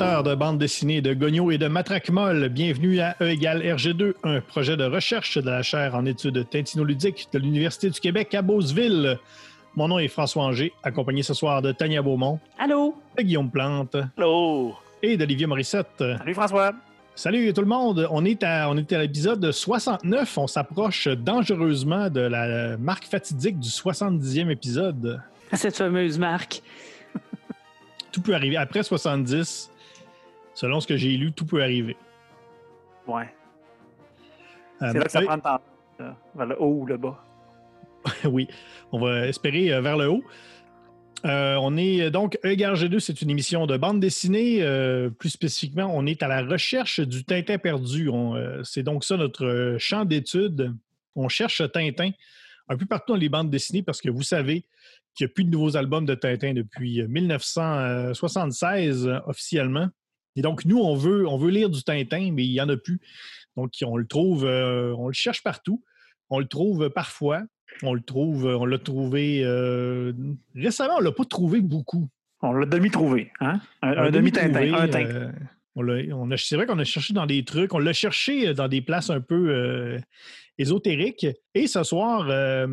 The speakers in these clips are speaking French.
Amateurs de bande dessinée, de Gogno et de Matraque Molle, bienvenue à E égale RG2, un projet de recherche de la chaire en études tintinoludiques de l'Université du Québec à Beauceville. Mon nom est François Anger, accompagné ce soir de Tania Beaumont, Allô? de Guillaume Plante Hello! et d'Olivier Morissette. Salut François! Salut tout le monde, on est à, on est à l'épisode 69, on s'approche dangereusement de la marque fatidique du 70e épisode. Cette fameuse marque. Tout peut arriver. Après 70, selon ce que j'ai lu, tout peut arriver. Ouais. Euh, C'est là que ça prend le temps. là, Vers le haut ou le bas. oui, on va espérer euh, vers le haut. Euh, on est euh, donc Égard G2, c'est une émission de bande dessinée. Euh, plus spécifiquement, on est à la recherche du Tintin perdu. Euh, c'est donc ça notre euh, champ d'étude. On cherche Tintin un peu partout dans les bandes dessinées parce que vous savez qu'il n'y a plus de nouveaux albums de Tintin depuis euh, 1976 euh, officiellement. Et donc, nous, on veut, on veut lire du Tintin, mais il n'y en a plus. Donc, on le trouve, euh, on le cherche partout. On le trouve parfois. On le trouve, on l'a trouvé euh, récemment, on l'a pas trouvé beaucoup. On l'a demi-trouvé. Hein? Un, demi-tintin. Un tintin. euh, on c'est vrai qu'on a cherché dans des trucs, on l'a cherché dans des places un peu euh, ésotériques. Et ce soir, euh,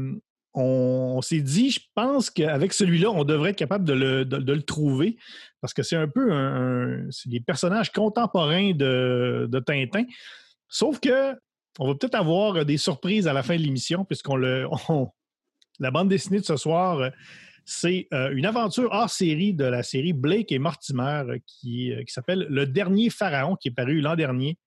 on, on s'est dit, je pense qu'avec celui-là, on devrait être capable de le, de- de le trouver parce que c'est un peu un, un- c'est des personnages contemporains de, de Tintin. Sauf que on va peut-être avoir des surprises à la fin de l'émission puisqu'on le, on- la bande dessinée de ce soir. euh, c'est euh, une aventure hors série de la série Blake et Mortimer euh, qui, euh, qui s'appelle Le Dernier Pharaon, qui est paru l'an dernier,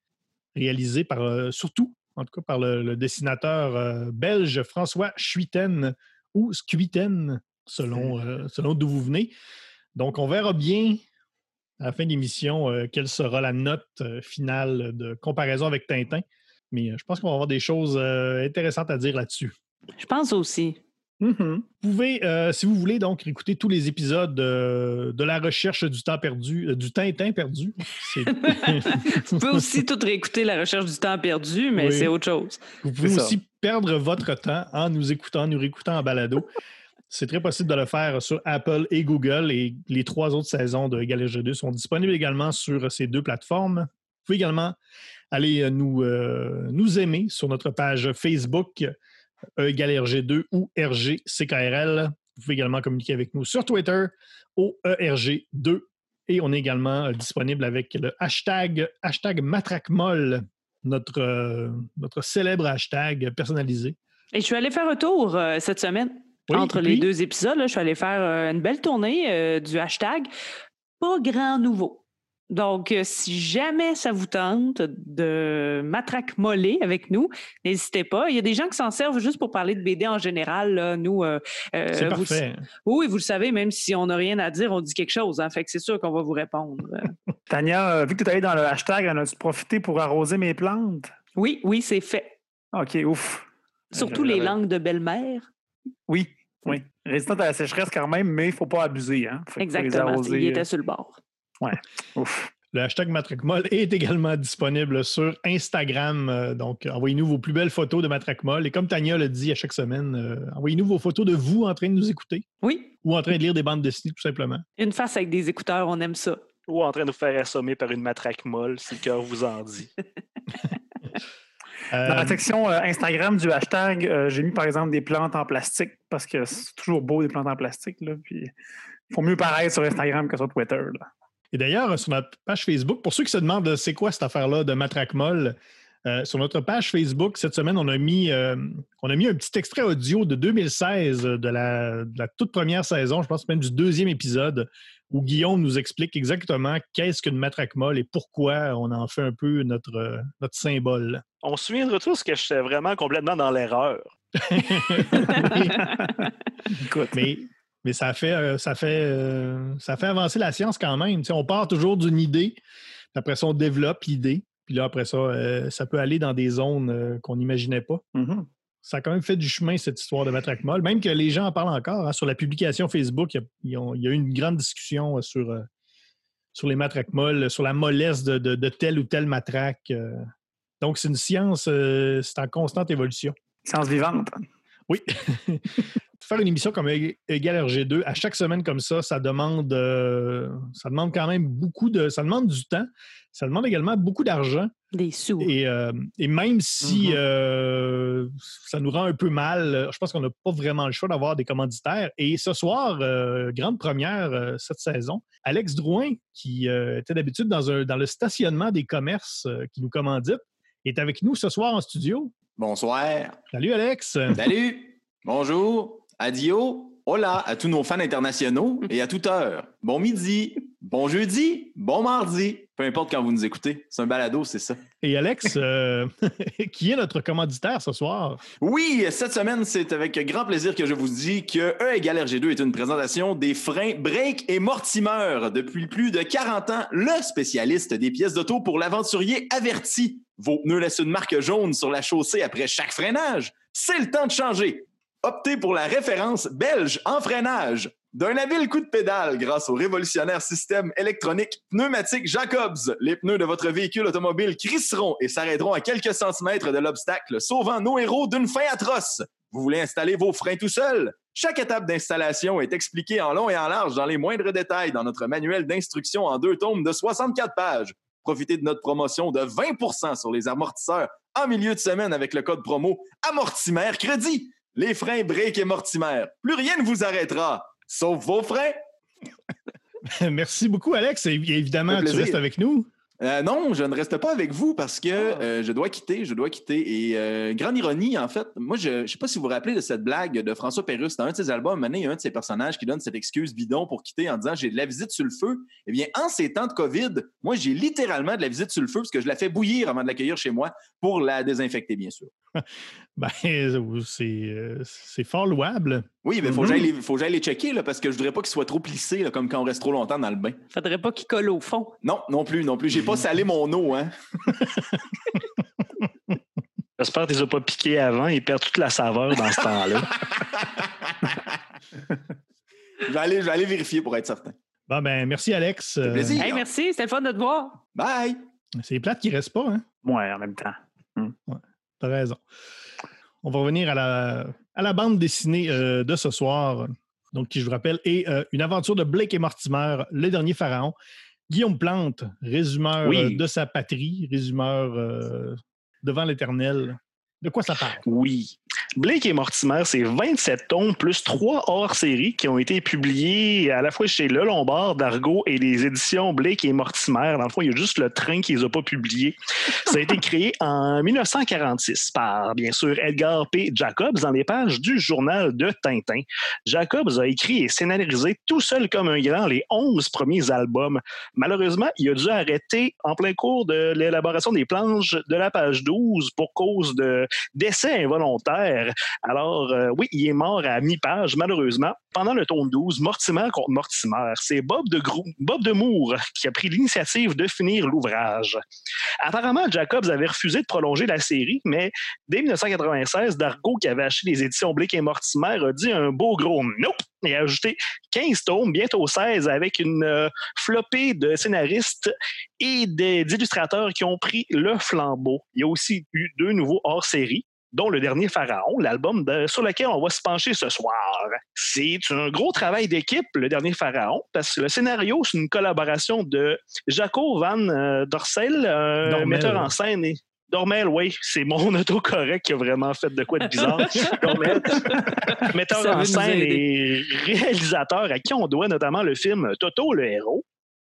réalisé par, euh, surtout, en tout cas, par le, le dessinateur euh, belge François Schuiten ou Scuiten, selon, euh, selon d'où vous venez. Donc, on verra bien à la fin de l'émission euh, quelle sera la note euh, finale de comparaison avec Tintin. Mais euh, je pense qu'on va avoir des choses euh, intéressantes à dire là-dessus. Je pense aussi. Mhm. Vous pouvez, euh, si vous voulez, donc écouter tous les épisodes euh, de la recherche du temps perdu, euh, du Tintin perdu. Vous pouvez aussi tout réécouter la recherche du temps perdu, mais Oui. c'est autre chose. vous pouvez aussi perdre votre temps en nous écoutant, en nous réécoutant en balado. C'est très possible de le faire sur Apple et Google et les trois autres saisons de Galége 2 sont disponibles également sur ces deux plateformes. Vous pouvez également aller euh, nous, euh, nous aimer sur notre page Facebook E égale RG2 ou RGCKRL. Vous pouvez également communiquer avec nous sur Twitter au E ERG2 et on est également euh, disponible avec le hashtag, hashtag notre, notre célèbre hashtag personnalisé. Et je suis allée faire un tour cette semaine. Oui, Entre les deux épisodes, là, je suis allée faire euh, une belle tournée euh, du hashtag Pas grand nouveau. Donc, euh, si jamais ça vous tente de matraque mollet avec nous, n'hésitez pas. Il y a des gens qui s'en servent juste pour parler de BD en général. là. Nous, euh, C'est vous- parfait. oui, vous le savez, même si on n'a rien à dire, on dit quelque chose. Hein, fait que c'est sûr qu'on va vous répondre. Tania, vu que tu es allé dans le hashtag, en as-tu profité pour arroser mes plantes? oui, oui, c'est fait. OK, ouf. Surtout les langues de belle-mère. Oui, oui. Résistante à la sécheresse quand même, mais il ne faut pas abuser. Hein? Faut- Exactement. arroser, Il était euh, sur le bord. Ouf. Le hashtag MatraqueMolle est également disponible sur Instagram. Euh, donc, envoyez-nous vos plus belles photos de MatraqueMolle. Et comme Tania le dit à chaque semaine, euh, envoyez-nous vos photos de vous en train de nous écouter Oui, ou en train de lire des bandes dessinées, tout simplement. une face avec des écouteurs, on aime ça. Ou en train de nous faire assommer par une matraque molle, si le cœur vous en dit. Euh, Dans la section euh, Instagram du hashtag, euh, j'ai mis par exemple des plantes en plastique parce que c'est toujours beau des plantes en plastique. Là, puis il faut mieux paraître sur Instagram que sur Twitter. Là. Et d'ailleurs, sur notre page Facebook, pour ceux qui se demandent c'est quoi cette affaire-là de Matraque Molle, euh, sur notre page Facebook, cette semaine, on a mis, euh, on a mis un petit extrait audio de 2016 euh, de la, de la toute première saison, je pense même du deuxième épisode, où Guillaume nous explique exactement qu'est-ce qu'une matraque molle et pourquoi on en fait un peu notre, notre symbole. On se souviendra tous que j'étais vraiment complètement dans l'erreur. Écoute, mais, mais ça fait, ça, fait, ça fait avancer la science quand même. On part toujours d'une idée, après ça, on développe l'idée. Puis là, après ça, euh, ça peut aller dans des zones euh, qu'on n'imaginait pas. mhm. ça a quand même fait du chemin, cette histoire de Matraque Molle. Même que les gens en parlent encore. hein. Sur la publication Facebook, il y, a, y eu une grande discussion euh, sur, euh, sur les matraques molles, sur la mollesse de, de- de telle ou telle matraque. Donc, c'est une science, c'est en constante évolution. Science vivante. Oui. Faire une émission comme Ég- Égal RG2 à chaque semaine comme ça, ça demande, euh, ça demande quand même beaucoup de. Ça demande du temps. Ça demande également beaucoup d'argent. Des sous. Et, euh, et même si Mhm. euh, ça nous rend un peu mal, je pense qu'on n'a pas vraiment le choix d'avoir des commanditaires. Et ce soir, euh, grande première euh, cette saison, Alex Drouin, qui euh, était d'habitude dans, un- dans le stationnement des commerces euh, qui nous commandite, est avec nous ce soir en studio. Bonsoir. Salut Alex! Salut. Bonjour. Adio. Hola à tous nos fans internationaux et à toute heure. Bon midi. Bon jeudi. Bon mardi. Peu importe quand vous nous écoutez. C'est un balado, c'est ça. Et Alex, euh, qui est notre commanditaire ce soir? Oui, cette semaine, c'est avec grand plaisir que je vous dis que E égale RG2 est une présentation des freins Break et Mortimer. Depuis plus de 40 ans, le spécialiste des pièces d'auto pour l'aventurier averti. Vos pneus laissent une marque jaune sur la chaussée après chaque freinage. C'est le temps de changer. Optez pour la référence belge en freinage. D'un habile coup de pédale grâce au révolutionnaire système électronique pneumatique Jacobs, les pneus de votre véhicule automobile crisseront et s'arrêteront à quelques centimètres de l'obstacle, sauvant nos héros d'une fin atroce. Vous voulez installer vos freins tout seul? Chaque étape d'installation est expliquée en long et en large dans les moindres détails dans notre manuel d'instruction en deux tomes de 64 pages. Profitez de notre promotion de 20% sur les amortisseurs en milieu de semaine avec le code promo Amortimer Crédit. Les freins break et mortimer. Plus rien ne vous arrêtera, sauf vos freins. Merci beaucoup, Alex. Et évidemment, tu restes avec nous. Euh, non, je ne reste pas avec vous parce que euh, je dois quitter, je dois quitter. Et euh, grande ironie, en fait, moi, je ne sais pas si vous vous rappelez de cette blague de François Pérusse. Dans un de ses albums, il y a un de ses personnages qui donne cette excuse bidon pour quitter en disant j'ai de la visite sur le feu. Eh bien, en ces temps de COVID, moi, j'ai littéralement de la visite sur le feu parce que je la fais bouillir avant de l'accueillir chez moi pour la désinfecter, bien sûr. Ben, c'est euh, c'est fort louable. Oui, mais il faut que j'aille les- faut que j'aille les checker là, parce que je voudrais pas qu'ils soient trop plissés là, comme quand on reste trop longtemps dans le bain. Faudrait pas qu'il colle au fond. Non, non plus, non plus. J'ai pas salé mon eau, hein. J'espère que tu les as pas piqués avant. Ils perdent toute la saveur dans ce temps-là. je, vais aller, je vais aller vérifier pour être certain. Bon, ben, merci, Alex. plaisir. Hey, merci, c'était le fun de te voir. Bye! c'est les plates qui restent pas, hein? Ouais, en même temps. T'as raison. On va revenir à la, à la bande dessinée euh, de ce soir, donc qui, je vous rappelle, est euh, une aventure de Blake et Mortimer, le dernier pharaon. Guillaume Plante, résumeur Oui. euh, de sa patrie, résumeur devant l'éternel. De quoi ça parle? Oui. Blake et Mortimer, c'est 27 tomes plus 3 hors-série qui ont été publiés à la fois chez Le Lombard, d'Argo et les éditions Blake et Mortimer. Dans le fond, il y a juste le train qui les a pas publiés. Ça a été créé en 1946 par, bien sûr, Edgar P. Jacobs dans les pages du journal de Tintin. Jacobs a écrit et scénarisé tout seul comme un grand les 11 premiers albums. Malheureusement, il a dû arrêter en plein cours de l'élaboration des planches de la page 12 pour cause de décès involontaire. Alors, euh, oui, il est mort à mi-page, malheureusement. Pendant le tome 12, Mortimer contre Mortimer, c'est Bob de, Moore qui a pris l'initiative de finir l'ouvrage. Apparemment, Jacobs avait refusé de prolonger la série, mais dès 1996, Dargo, qui avait acheté les éditions Blake et Mortimer, a dit un beau gros nope et a ajouté 15 tomes, bientôt 16, avec une euh, flopée de scénaristes et d'illustrateurs qui ont pris le flambeau. Il y a aussi eu deux nouveaux hors-série dont le dernier Pharaon, l'album de- sur lequel on va se pencher ce soir. C'est un gros travail d'équipe, le dernier Pharaon, parce que le scénario, c'est une collaboration de Jaco Van euh, Dorsel, Dormel. metteur en scène. Et... Dormel, oui, c'est mon autocorrect qui a vraiment fait de quoi de bizarre. Dormel, metteur Ça en scène et réalisateur à qui on doit notamment le film Toto le héros.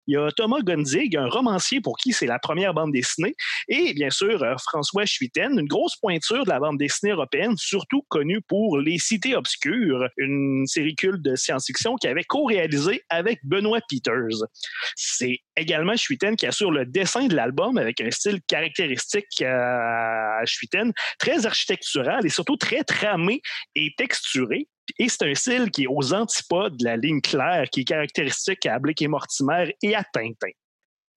Il y a Thomas Gonzig, un romancier pour qui c'est la première bande dessinée, et bien sûr euh, François Schuiten, une grosse pointure de la bande dessinée européenne, surtout connue pour Les Cités Obscures, une série culte de science-fiction qui avait co-réalisé avec Benoît Peters. C'est également Schuiten qui assure le dessin de l'album avec un style caractéristique à Schuiten, très architectural et surtout très tramé et texturé. Et c'est un style qui est aux antipodes de la ligne claire qui est caractéristique à Blake et Mortimer et à Tintin.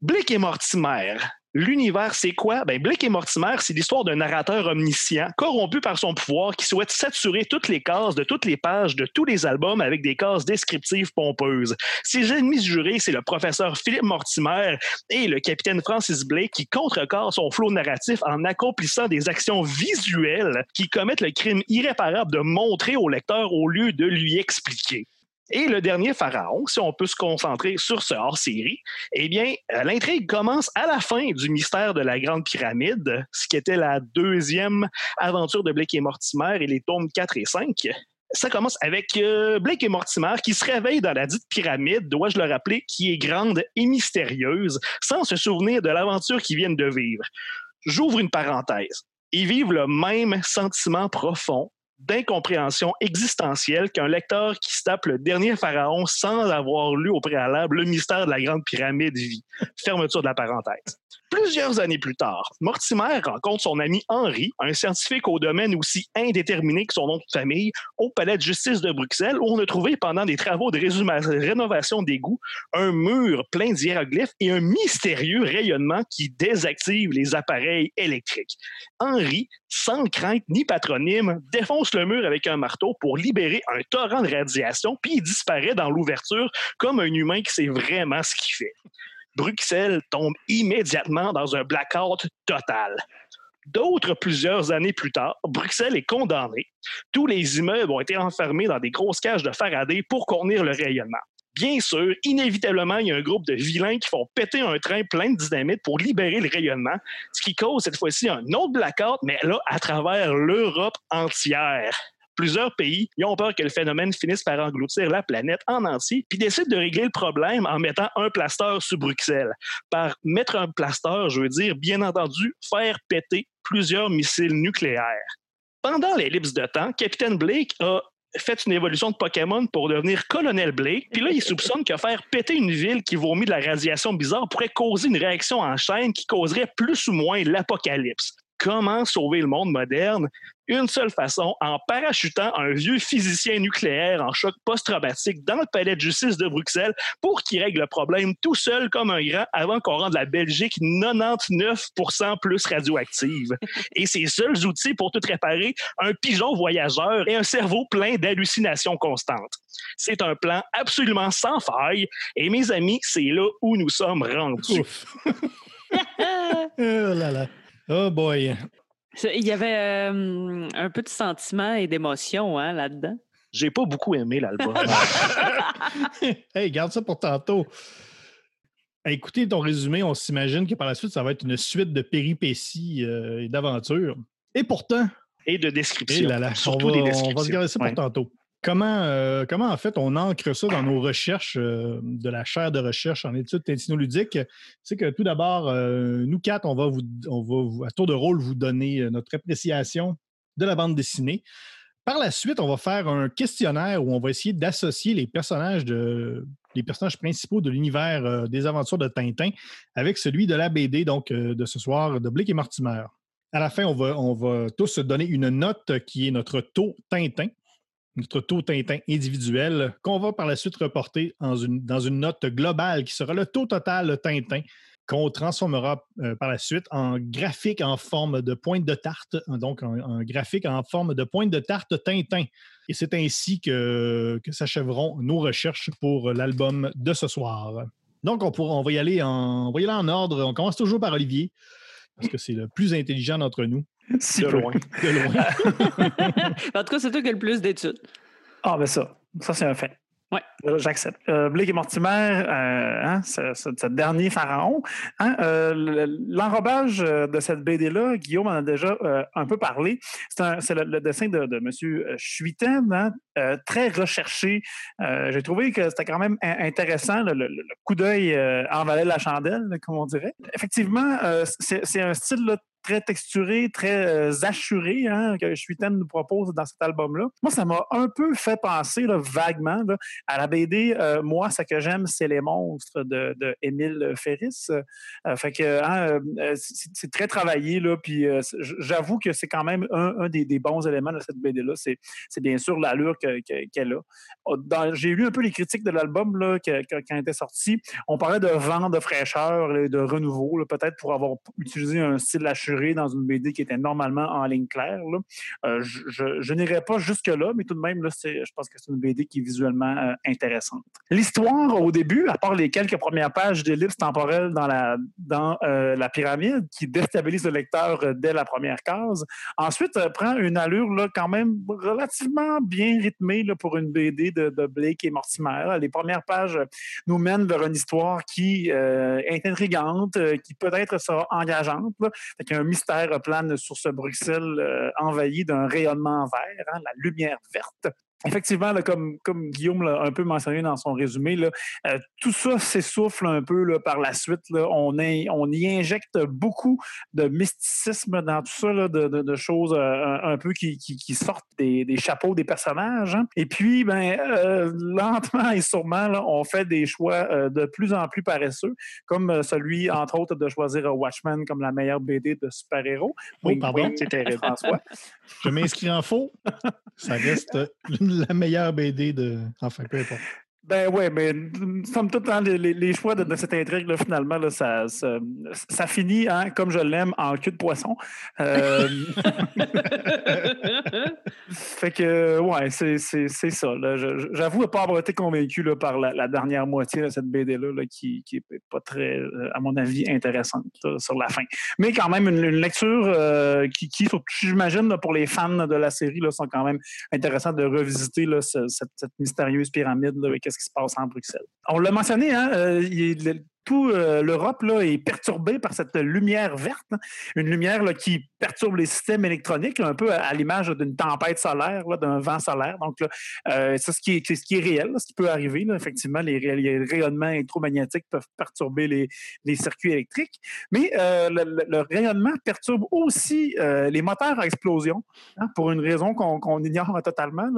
Blake et Mortimer, L'univers, c'est quoi? Ben, Blake et Mortimer, c'est l'histoire d'un narrateur omniscient, corrompu par son pouvoir, qui souhaite saturer toutes les cases de toutes les pages de tous les albums avec des cases descriptives pompeuses. Ses ennemis jurés, c'est le professeur Philippe Mortimer et le capitaine Francis Blake qui contrecarrent son flot narratif en accomplissant des actions visuelles qui commettent le crime irréparable de montrer au lecteur au lieu de lui expliquer. Et le dernier pharaon, si on peut se concentrer sur ce hors-série, eh bien, euh, l'intrigue commence à la fin du mystère de la Grande Pyramide, ce qui était la deuxième aventure de Blake et Mortimer et les tomes 4 et 5. Ça commence avec euh, Blake et Mortimer qui se réveillent dans la dite pyramide, dois-je le rappeler, qui est grande et mystérieuse, sans se souvenir de l'aventure qu'ils viennent de vivre. J'ouvre une parenthèse. Ils vivent le même sentiment profond d'incompréhension existentielle qu'un lecteur qui se le dernier pharaon sans avoir lu au préalable le mystère de la grande pyramide vit. Fermeture de la parenthèse. Plusieurs années plus tard, Mortimer rencontre son ami Henri, un scientifique au domaine aussi indéterminé que son nom de famille, au palais de justice de Bruxelles, où on a trouvé pendant des travaux de rénovation d'égouts un mur plein d'hiéroglyphes et un mystérieux rayonnement qui désactive les appareils électriques. Henri, sans crainte ni patronyme, défonce le mur avec un marteau pour libérer un torrent de radiation, puis il disparaît dans l'ouverture comme un humain qui sait vraiment ce qu'il fait. Bruxelles tombe immédiatement dans un blackout total. D'autres, plusieurs années plus tard, Bruxelles est condamnée. Tous les immeubles ont été enfermés dans des grosses cages de Faraday pour contenir le rayonnement. Bien sûr, inévitablement, il y a un groupe de vilains qui font péter un train plein de dynamite pour libérer le rayonnement, ce qui cause cette fois-ci un autre blackout, mais là, à travers l'Europe entière plusieurs pays ont peur que le phénomène finisse par engloutir la planète en entier, puis décident de régler le problème en mettant un plaster sur Bruxelles. Par mettre un plaster, je veux dire, bien entendu, faire péter plusieurs missiles nucléaires. Pendant l'ellipse de temps, Capitaine Blake a fait une évolution de Pokémon pour devenir Colonel Blake. Puis là, il soupçonne que faire péter une ville qui vomit de la radiation bizarre pourrait causer une réaction en chaîne qui causerait plus ou moins l'apocalypse comment sauver le monde moderne? Une seule façon, en parachutant un vieux physicien nucléaire en choc post-traumatique dans le palais de justice de Bruxelles pour qu'il règle le problème tout seul comme un grand avant qu'on rende la Belgique 99% plus radioactive. Et ses seuls outils pour tout réparer, un pigeon voyageur et un cerveau plein d'hallucinations constantes. C'est un plan absolument sans faille et mes amis, c'est là où nous sommes rendus. oh là là. Oh boy. Il y avait euh, un peu de sentiment et d'émotion hein, là-dedans. J'ai pas beaucoup aimé l'album. hey, garde ça pour tantôt. Écoutez ton résumé, on s'imagine que par la suite, ça va être une suite de péripéties euh, et d'aventures. Et pourtant. Et de descriptions. on, va, on va se garder ça pour tantôt. Comment, euh, comment, en fait, on ancre ça dans nos recherches euh, de la chaire de recherche en études tintinoludiques? C'est que tout d'abord, euh, nous quatre, on va, vous, à tour de rôle vous donner notre appréciation de la bande dessinée. Par la suite, on va faire un questionnaire où on va essayer d'associer les personnages principaux de l'univers des aventures de Tintin avec celui de la BD, donc de ce soir, de Blake et Mortimer. À la fin, on va, on va tous donner une note qui est notre taux Tintin notre taux Tintin individuel, qu'on va par la suite reporter dans une, note globale qui sera le taux total Tintin qu'on transformera euh, par la suite en graphique en forme de pointe de tarte, donc un, graphique en forme de pointe de tarte Tintin. Et c'est ainsi que, que s'achèveront nos recherches pour l'album de ce soir. Donc, on, on, y aller en, on va y aller en ordre. On commence toujours par Olivier, parce que c'est le plus intelligent d'entre nous. Si de loin. De loin. en tout cas, c'est toi qui as le plus d'études. Ah, ben ça. Ça, c'est un fait. Oui. J'accepte. Euh, Blake et Mortimer, euh, hein, ce, dernier pharaon. Hein, euh, l'enrobage de cette BD-là, Guillaume en a déjà un peu parlé. C'est le, dessin de, de M. Schuiten, hein, très recherché. J'ai trouvé que c'était quand même intéressant. Le, coup d'œil envalait la chandelle, comme on dirait. Effectivement, c'est un style très texturé, très assuré hein, que Shuiten nous propose dans cet album-là. Moi, ça m'a un peu fait penser vaguement à la BD. moi, ce que j'aime, c'est les monstres de, Émile Ferris. fait que hein, c'est très travaillé, là, puis j'avoue que c'est quand même un, des, bons éléments de cette BD-là. C'est bien sûr l'allure qu'elle a. Oh, j'ai lu un peu les critiques de l'album quand il était sorti. On parlait de vent, de fraîcheur de renouveau, peut-être pour avoir utilisé un style assuré dans une BD qui était normalement en ligne claire. Euh, je, n'irai pas jusque-là, mais tout de même, je pense que c'est une BD qui est visuellement euh, intéressante. L'histoire, au début, à part les quelques premières pages d'ellipse temporelle dans la, euh, pyramide qui déstabilise le lecteur dès la première case, ensuite prend une allure quand même relativement bien rythmée pour une BD de, Blake et Mortimer. Les premières pages nous mènent vers une histoire qui est intrigante, qui peut-être sera engageante. Là. un mystère plane sur ce Bruxelles euh, envahi d'un rayonnement vert, hein, la lumière verte. Effectivement, comme, comme Guillaume l'a un peu mentionné dans son résumé, là, euh, tout ça s'essouffle un peu là, par la suite. Là. On, on y injecte beaucoup de mysticisme dans tout ça, là, de, de, choses euh, un, peu qui, qui, sortent des, des, chapeaux des personnages. Hein. Et puis, ben, euh, lentement et sûrement, on fait des choix de plus en plus paresseux, comme celui, entre autres, de choisir Watchmen comme la meilleure BD de super-héros. Oh, pardon, c'était François. Je m'inscris en faux. Ça reste la meilleure BD de. Enfin, peu importe. Ben oui, mais somme toute, hein, les, les, choix de, cette intrigue, là, finalement, ça, finit, hein, comme je l'aime, en cul de poisson. Euh, fait que, ouais, c'est ça. J'avoue ne pas avoir été convaincu par la, dernière moitié de cette BD-là, là, qui n'est pas très, euh, à mon avis, intéressante sur la fin. Mais quand même, une, lecture euh, qui, qui j'imagine, pour les fans de la série, sont quand même intéressants de revisiter cette, mystérieuse pyramide. Là, qui se passe en Bruxelles. On l'a mentionné, hein, euh, il, tout euh, l'Europe est perturbée par cette lumière verte, une lumière là, qui perturbe les systèmes électroniques, un peu à, l'image d'une tempête solaire, d'un vent solaire. Donc, euh, c'est ce qui est, ce qui est réel, ce qui peut arriver. effectivement, les, rayonnements électromagnétiques peuvent perturber les, les circuits électriques, mais euh, le, rayonnement perturbe aussi les moteurs à explosion, hein, pour une raison qu'on ignore totalement.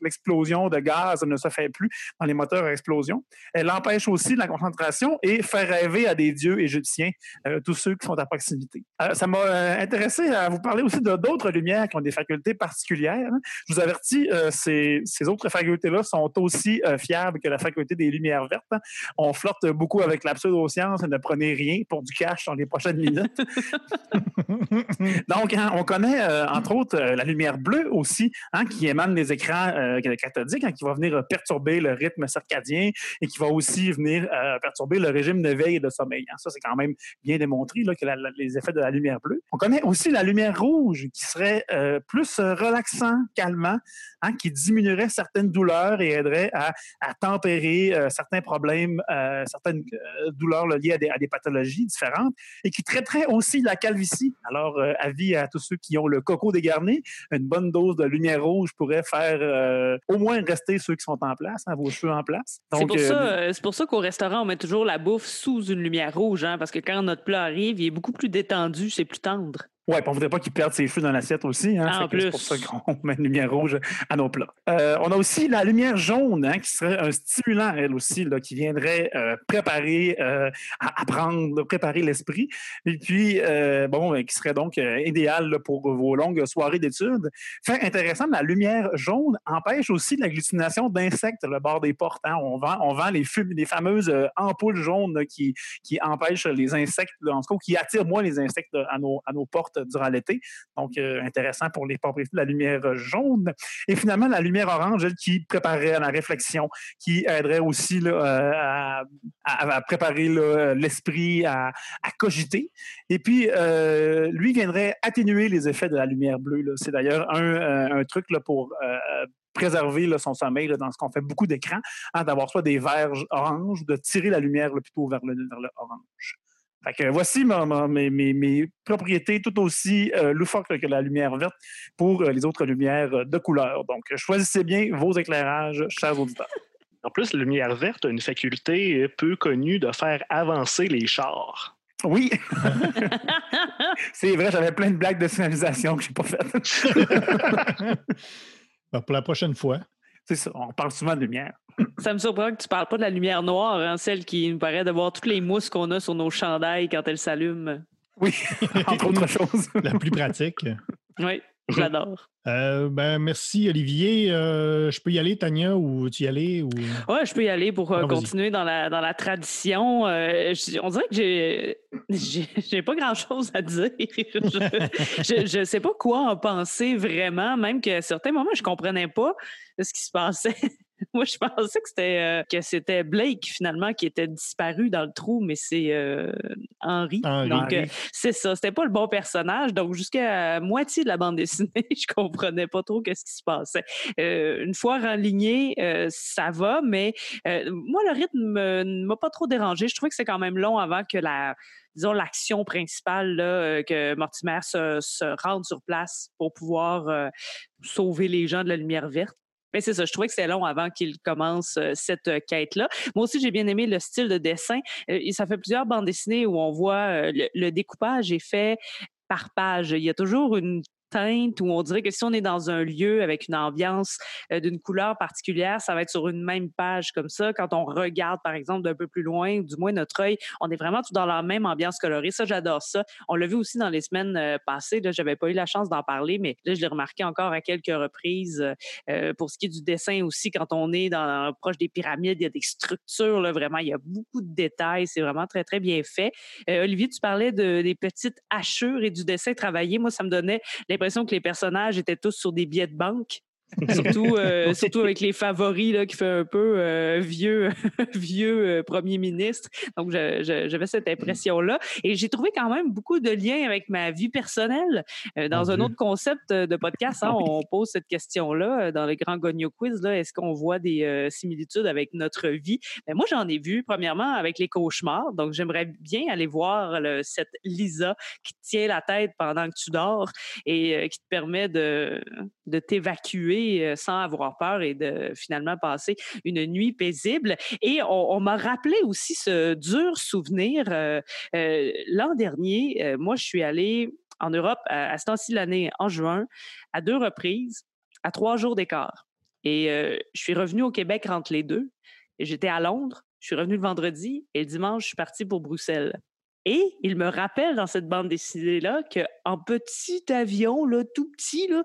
L'explosion de gaz ne se fait plus dans les moteurs à explosion. Elle empêche aussi la concentration et faire rêver à des dieux égyptiens, euh, tous ceux qui sont à proximité. Euh, ça m'a euh, intéressé à vous parler aussi de d'autres lumières qui ont des facultés particulières. Hein. Je vous avertis, ces, ces, autres facultés-là sont aussi fiables que la faculté des lumières vertes. Hein. On flotte beaucoup avec la pseudo-science ne prenez rien pour du cash dans les prochaines minutes. Donc, hein, on connaît entre autres la lumière bleue aussi, qui émane des écrans cathodiques, qui va venir perturber le rythme circadien et qui va aussi venir perturber le régime de veille et de sommeil. Hein. Ça, c'est quand même bien démontré là, que les effets de la lumière bleue. On connaît aussi la lumière rouge qui serait euh, plus euh, relaxant, calmant, hein, qui diminuerait certaines douleurs et aiderait à, tempérer euh, certains problèmes, certaines douleurs liées à des, pathologies différentes et qui traiterait aussi la calvitie. Alors, avis à tous ceux qui ont le coco dégarné, une bonne dose de lumière rouge pourrait faire au moins rester ceux qui sont en place, hein, vos cheveux en place. C'est pour, ça, pour ça qu'au restaurant, on met toujours la bouffe sous une lumière rouge, hein, parce que quand notre plat arrive, il est beaucoup plus détendu, c'est plus tendre. Oui, on ne voudrait pas qu'il perde ses cheveux dans l'assiette aussi. Hein, en plus. C'est pour ça qu'on met une lumière rouge à nos plats. Euh, on a aussi la lumière jaune, hein, qui serait un stimulant, elle aussi, là, qui viendrait euh, préparer, euh, apprendre, préparer l'esprit. Et puis, bon, qui serait donc idéal pour vos longues soirées d'études. Fait intéressant, la lumière jaune empêche aussi l'agglutination d'insectes le bord des portes. Hein. On vend, on vend les, les fameuses ampoules jaunes qui, qui empêchent les insectes, en tout cas, qui attirent moins les insectes à nos, à nos portes durant l'été. Donc, euh, intéressant pour les propriétés de la lumière jaune. Et finalement, la lumière orange, elle, qui préparerait la réflexion, qui aiderait aussi euh, à, préparer l'esprit à, cogiter. Et puis, euh, lui viendrait atténuer les effets de la lumière bleue. C'est d'ailleurs un, truc pour préserver son sommeil dans ce qu'on fait beaucoup d'écrans, hein, d'avoir soit des verges oranges, de tirer la lumière plutôt vers le, vers le orange voici mes, propriétés tout aussi euh, loufoques que la lumière verte pour euh, les autres lumières de couleur. Donc, choisissez bien vos éclairages, chers auditeurs. En plus, la lumière verte a une faculté peu connue de faire avancer les chars. Oui. c'est vrai, j'avais plein de blagues de signalisation que je n'ai pas faites. Ben, pour la prochaine fois. C'est ça, on parle souvent de lumière. Ça me surprend que tu ne parles pas de la lumière noire, hein, celle qui nous paraît d'avoir toutes les mousses qu'on a sur nos chandails quand elles s'allument. Oui, entre autres choses. la plus pratique. Oui. J'adore. Euh, ben, merci, Olivier. Euh, je peux y aller, Tania, ou tu y aller? Ou... Oui, je peux y aller pour euh, ah, continuer dans la, dans la tradition. on dirait que j'ai, j'ai, pas grand-chose à dire. je ne sais pas quoi en penser vraiment, même qu'à certains moments, je comprenais pas ce qui se passait. Moi, je pensais que c'était euh, que c'était Blake finalement qui était disparu dans le trou, mais c'est euh, Henry. Donc euh, c'est ça, c'était pas le bon personnage. Donc jusqu'à moitié de la bande dessinée, je comprenais pas trop qu'est-ce qui se passait. une fois renligné, ça va, mais moi le rythme ne m'a pas trop dérangé. Je trouvais que c'est quand même long avant que la disons, l'action principale, là, que Mortimer se, se, rende sur place pour pouvoir sauver les gens de la lumière verte. Mais c'est ça, je trouvais que c'était long avant qu'il commence euh, cette euh, quête-là. Moi aussi, j'ai bien aimé le style de dessin. Euh, ça fait plusieurs bandes dessinées où on voit le découpage est fait par page. Il y a toujours une teinte où on dirait que si on est dans un lieu avec une ambiance euh, d'une couleur particulière, ça va être sur une même page comme ça. Quand on regarde, par exemple, d'un peu plus loin, du moins notre œil, on est vraiment tout dans la même ambiance colorée. Ça, j'adore ça. On l'a vu aussi dans les semaines euh, passées. Là, j'avais pas eu la chance d'en parler, mais là, je l'ai remarqué encore à quelques reprises. Euh, pour ce qui est du dessin aussi, quand on est proche des pyramides, il y a des structures, là, vraiment, il y a beaucoup de détails. C'est vraiment très, très bien fait. Olivier, tu parlais de, des petites hachures et du dessin travaillé. Moi, ça me donnait l'impression que les personnages étaient tous sur des billets de banque. surtout, euh, surtout avec les favoris là, qui fait un peu euh, vieux, vieux euh, premier ministre. Donc, j'avais cette impression-là. Et j'ai trouvé quand même beaucoup de liens avec ma vie personnelle. dans un autre concept de podcast, hein, on pose cette question-là dans le grand Gogno Quiz. Est-ce qu'on voit des similitudes avec notre vie? Ben, moi, j'en ai vu, premièrement, avec les cauchemars. Donc, j'aimerais bien aller voir cette Lisa qui tient la tête pendant que tu dors et qui te permet de, de t'évacuer euh, sans avoir peur et de finalement passer une nuit paisible. Et on, m'a rappelé aussi ce dur souvenir. Euh, euh, l'an dernier, moi, je suis allée en Europe à, ce temps-ci l'année, en juin, à deux reprises, à trois jours d'écart. Et je suis revenue au Québec entre les deux. J'étais à Londres. Je suis revenue le vendredi et le dimanche, je suis partie pour Bruxelles. Et il me rappelle dans cette bande dessinée-là qu'en petit avion, là, tout petit, là,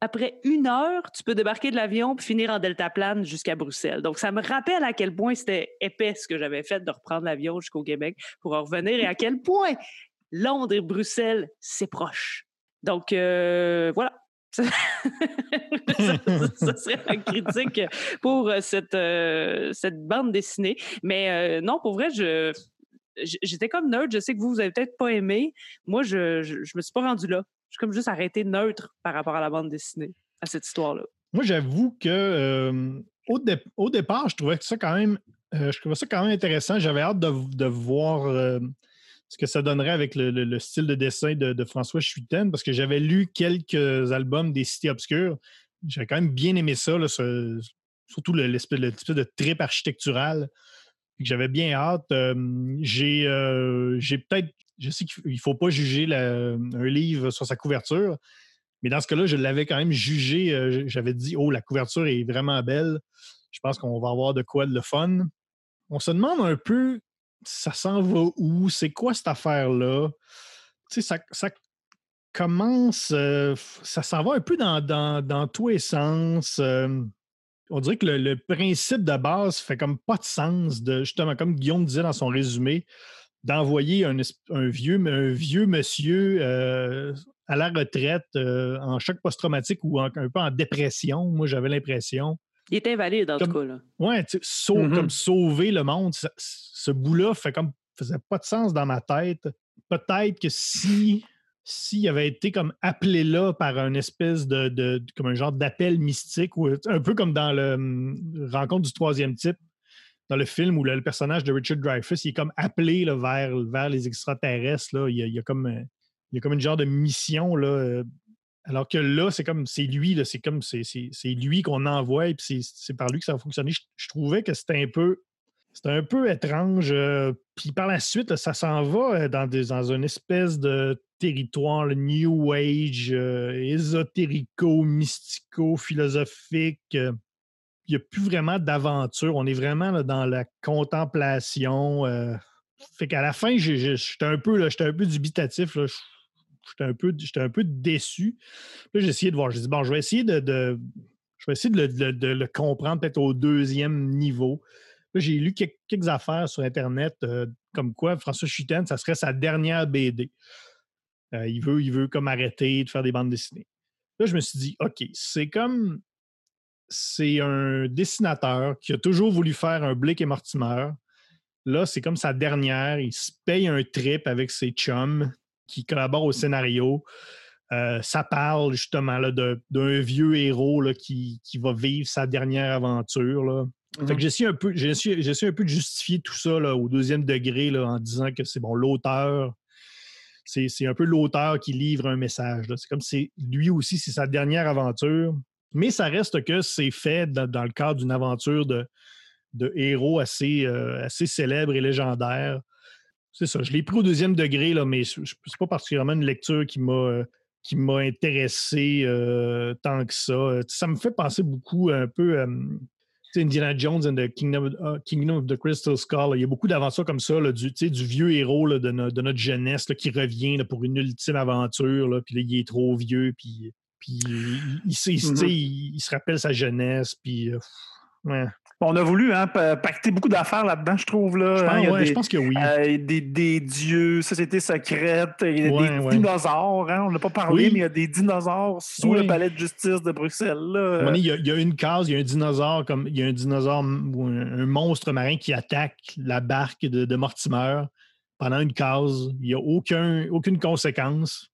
après une heure, tu peux débarquer de l'avion puis finir en deltaplane jusqu'à Bruxelles. Donc, ça me rappelle à quel point c'était épais ce que j'avais fait de reprendre l'avion jusqu'au Québec pour en revenir et à quel point Londres et Bruxelles, c'est proche. Donc, euh, voilà. ça, serait un critique pour euh, cette, euh, cette bande dessinée. Mais non, pour vrai, je, j'étais comme nerd. Je sais que vous, vous avez peut-être pas aimé. Moi, je, je, je me suis pas rendu là suis comme juste arrêté neutre par rapport à la bande dessinée, à cette histoire-là. Moi, j'avoue que euh, au, départ, je trouvais ça quand même, euh, je trouvais ça quand même intéressant. J'avais hâte de, voir euh, ce que ça donnerait avec le, style de dessin de, François Schuiten, parce que j'avais lu quelques albums des Cités Obscures. J'avais quand même bien aimé ça, surtout l'espèce de trip architectural. J'avais bien hâte. j'ai peut-être je sais qu'il ne faut pas juger un livre sur sa couverture, mais dans ce cas-là, je l'avais quand même jugé. Euh, j'avais dit, oh, la couverture est vraiment belle. Je pense qu'on va avoir de quoi de le fun. On se demande un peu, ça s'en va où? C'est quoi cette affaire-là? Tu sais, ça, commence, euh, ça s'en va un peu dans, tous les sens. Euh, on dirait que le, principe de base fait comme pas de sens, justement, comme Guillaume disait dans son résumé d'envoyer un, vieux, vieux monsieur euh, à la retraite euh, en choc post-traumatique ou un peu en dépression. Moi, j'avais l'impression. Il est invalide, dans tout cas. Là. Oui, mm-hmm. comme sauver le monde. ce bout-là fait comme faisait pas de sens dans ma tête. Peut-être que si s'il avait été comme appelé là par un espèce de, comme un genre d'appel mystique ou un peu comme dans le hum, rencontre du troisième type dans le film où le, personnage de Richard Dreyfuss il est comme appelé vers, les extraterrestres. Il, y a, comme, une genre de mission. Euh, alors que là, c'est comme c'est lui, c'est comme c'est lui qu'on envoie et c'est par lui que ça va fonctionner. Je, trouvais que c'était un peu C'est un peu étrange. euh, puis par la suite, ça s'en va euh, dans, des, dans une espèce de territoire le New Age, euh, ésotérico, mystico, philosophique. Il n'y a plus vraiment d'aventure. On est vraiment là, dans la contemplation. euh, fait qu'à la fin, j'étais un peu, un peu dubitatif. J'étais un peu, un peu déçu. Là, j'ai essayé de voir. J'ai dit, bon, je vais essayer de, je vais essayer de le, comprendre peut-être au deuxième niveau. Là, j'ai lu quelques, quelques affaires sur Internet, euh, comme quoi François Chuten, ça serait sa dernière BD. Euh, il, veut, il veut comme arrêter de faire des bandes dessinées. Là, je me suis dit, OK, c'est comme. C'est un dessinateur qui a toujours voulu faire un Blake et Mortimer. Là, c'est comme sa dernière. Il se paye un trip avec ses chums qui collaborent au scénario. Euh, ça parle justement là, d'un vieux héros là, qui, qui va vivre sa dernière aventure. Là. Fait que j'essaie un peu, j'essaie j'essaie un peu de justifier tout ça là, au deuxième degré là, en disant que c'est bon, l'auteur, c'est c'est un peu l'auteur qui livre un message. C'est comme si lui aussi, c'est sa dernière aventure. Mais ça reste que c'est fait dans, le cadre d'une aventure de, héros assez, euh, assez célèbre et légendaire. C'est ça. Je l'ai pris au deuxième degré, là, mais ce n'est pas particulièrement une lecture qui m'a euh, qui m'a intéressé euh, tant que ça. Ça me fait penser beaucoup un peu. sais, Indiana Jones and the Kingdom, uh, Kingdom of the Crystal Skull. Il y a beaucoup d'aventures comme ça, là, du, du vieux héros de, no- de notre jeunesse qui revient pour une ultime aventure. Puis il est trop vieux. Puis, puis il, Mhm. il- il se rappelle sa jeunesse. Puis, euh, ouais. On a voulu hein, pa- pacter beaucoup d'affaires là-dedans, je trouve. Là, Je, hein. pense, ouais, des, je pense que oui. euh, des, des dieux, sociétés secrètes, il y a Ouais, des ouais. dinosaures. Hein, on n'a pas parlé, Oui. mais il y a des dinosaures sous Oui. le palais de justice de Bruxelles. Là. Donné, il, y a, il y a une case, il y a un dinosaure comme il y a un dinosaure ou un, un monstre marin qui attaque la barque de, de Mortimer pendant une case. Il n'y a aucun, aucune conséquence.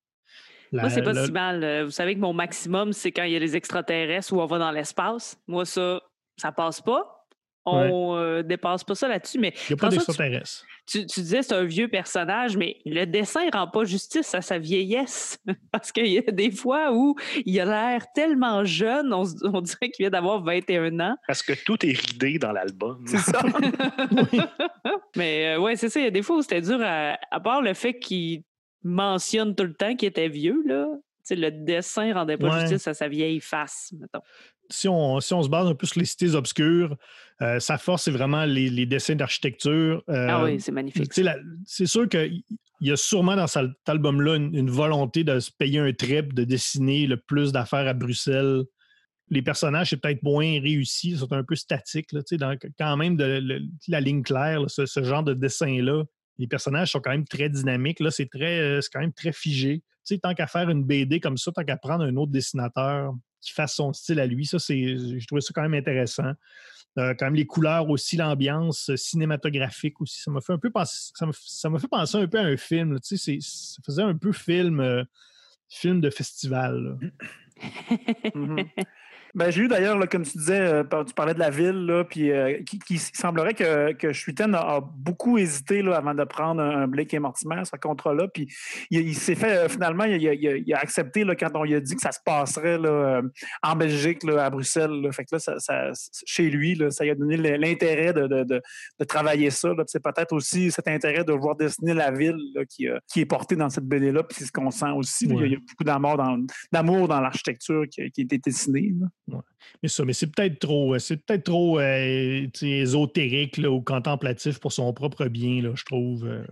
La- Moi, c'est pas la- si mal. Euh, Vous savez que mon maximum, c'est quand il y a les extraterrestres ou on va dans l'espace. Moi, ça, ça passe pas. On euh, dépasse pas ça là-dessus. Mais Il n'y a pas François, tu- d'extraterrestres. tu, tu disais c'est un vieux personnage, mais le dessin rend pas justice à sa vieillesse. Parce qu'il y a des fois où il a l'air tellement jeune, on, dirait qu'il vient d'avoir 21 ans. Parce que tout est ridé dans l'album. C'est ça. Mais euh, ouais, c'est ça. Il y a des fois où c'était dur, à, à part le fait qu'il mentionne tout le temps qu'il était vieux, là. Le dessin rendait pas Ouais. justice à sa vieille face, mettons. Si on, si on se base un peu sur les cités obscures, euh, sa force, c'est vraiment les, les dessins d'architecture. Euh, ah oui, c'est magnifique. C'est sûr qu'il y a sûrement dans cet album-là une, une volonté de se payer un trip, de dessiner le plus d'affaires à Bruxelles. Les personnages, c'est peut-être moins réussi, ils sont un peu statiques, là, dans- quand même de la ligne claire, là, ce, ce genre de dessin-là. Les personnages sont quand même très dynamiques. Là, c'est très, euh, c'est quand même très figé. Tu sais, tant qu'à faire une BD comme ça, tant qu'à prendre un autre dessinateur qui fasse son style à lui, ça, c'est, je trouvais ça quand même intéressant. Euh, quand même les couleurs aussi, l'ambiance euh, cinématographique aussi. Ça m'a fait un peu penser, ça fait penser un peu à un film. là. Tu sais, c'est- ça faisait un peu film, euh, film de festival. là. Ben, j'ai eu d'ailleurs, comme tu disais, euh, tu parlais de la ville, là, puis euh, qui, semblerait que, que Schuiten a, a beaucoup hésité là, avant de prendre un, Blake et Mortimer, ce contrat-là. Puis il, il s'est fait, euh, finalement, il, a- il a, il a accepté là, quand on lui a dit que ça se passerait là, en Belgique, là, à Bruxelles. là. Fait que là, ça, ça- chez lui, là, ça lui a donné l'intérêt de, de- de- de travailler ça. C'est peut-être aussi cet intérêt de voir dessiner la ville là, qui, qui est porté dans cette BD-là. Puis c'est ce qu'on sent aussi. Il y a- beaucoup d'amour dans, l'architecture qui, a- qui a été dessinée. là. Mais ça, mais c'est peut-être trop, euh, c'est peut-être trop euh, ésotérique ou contemplatif pour son propre bien, là, je trouve. euh.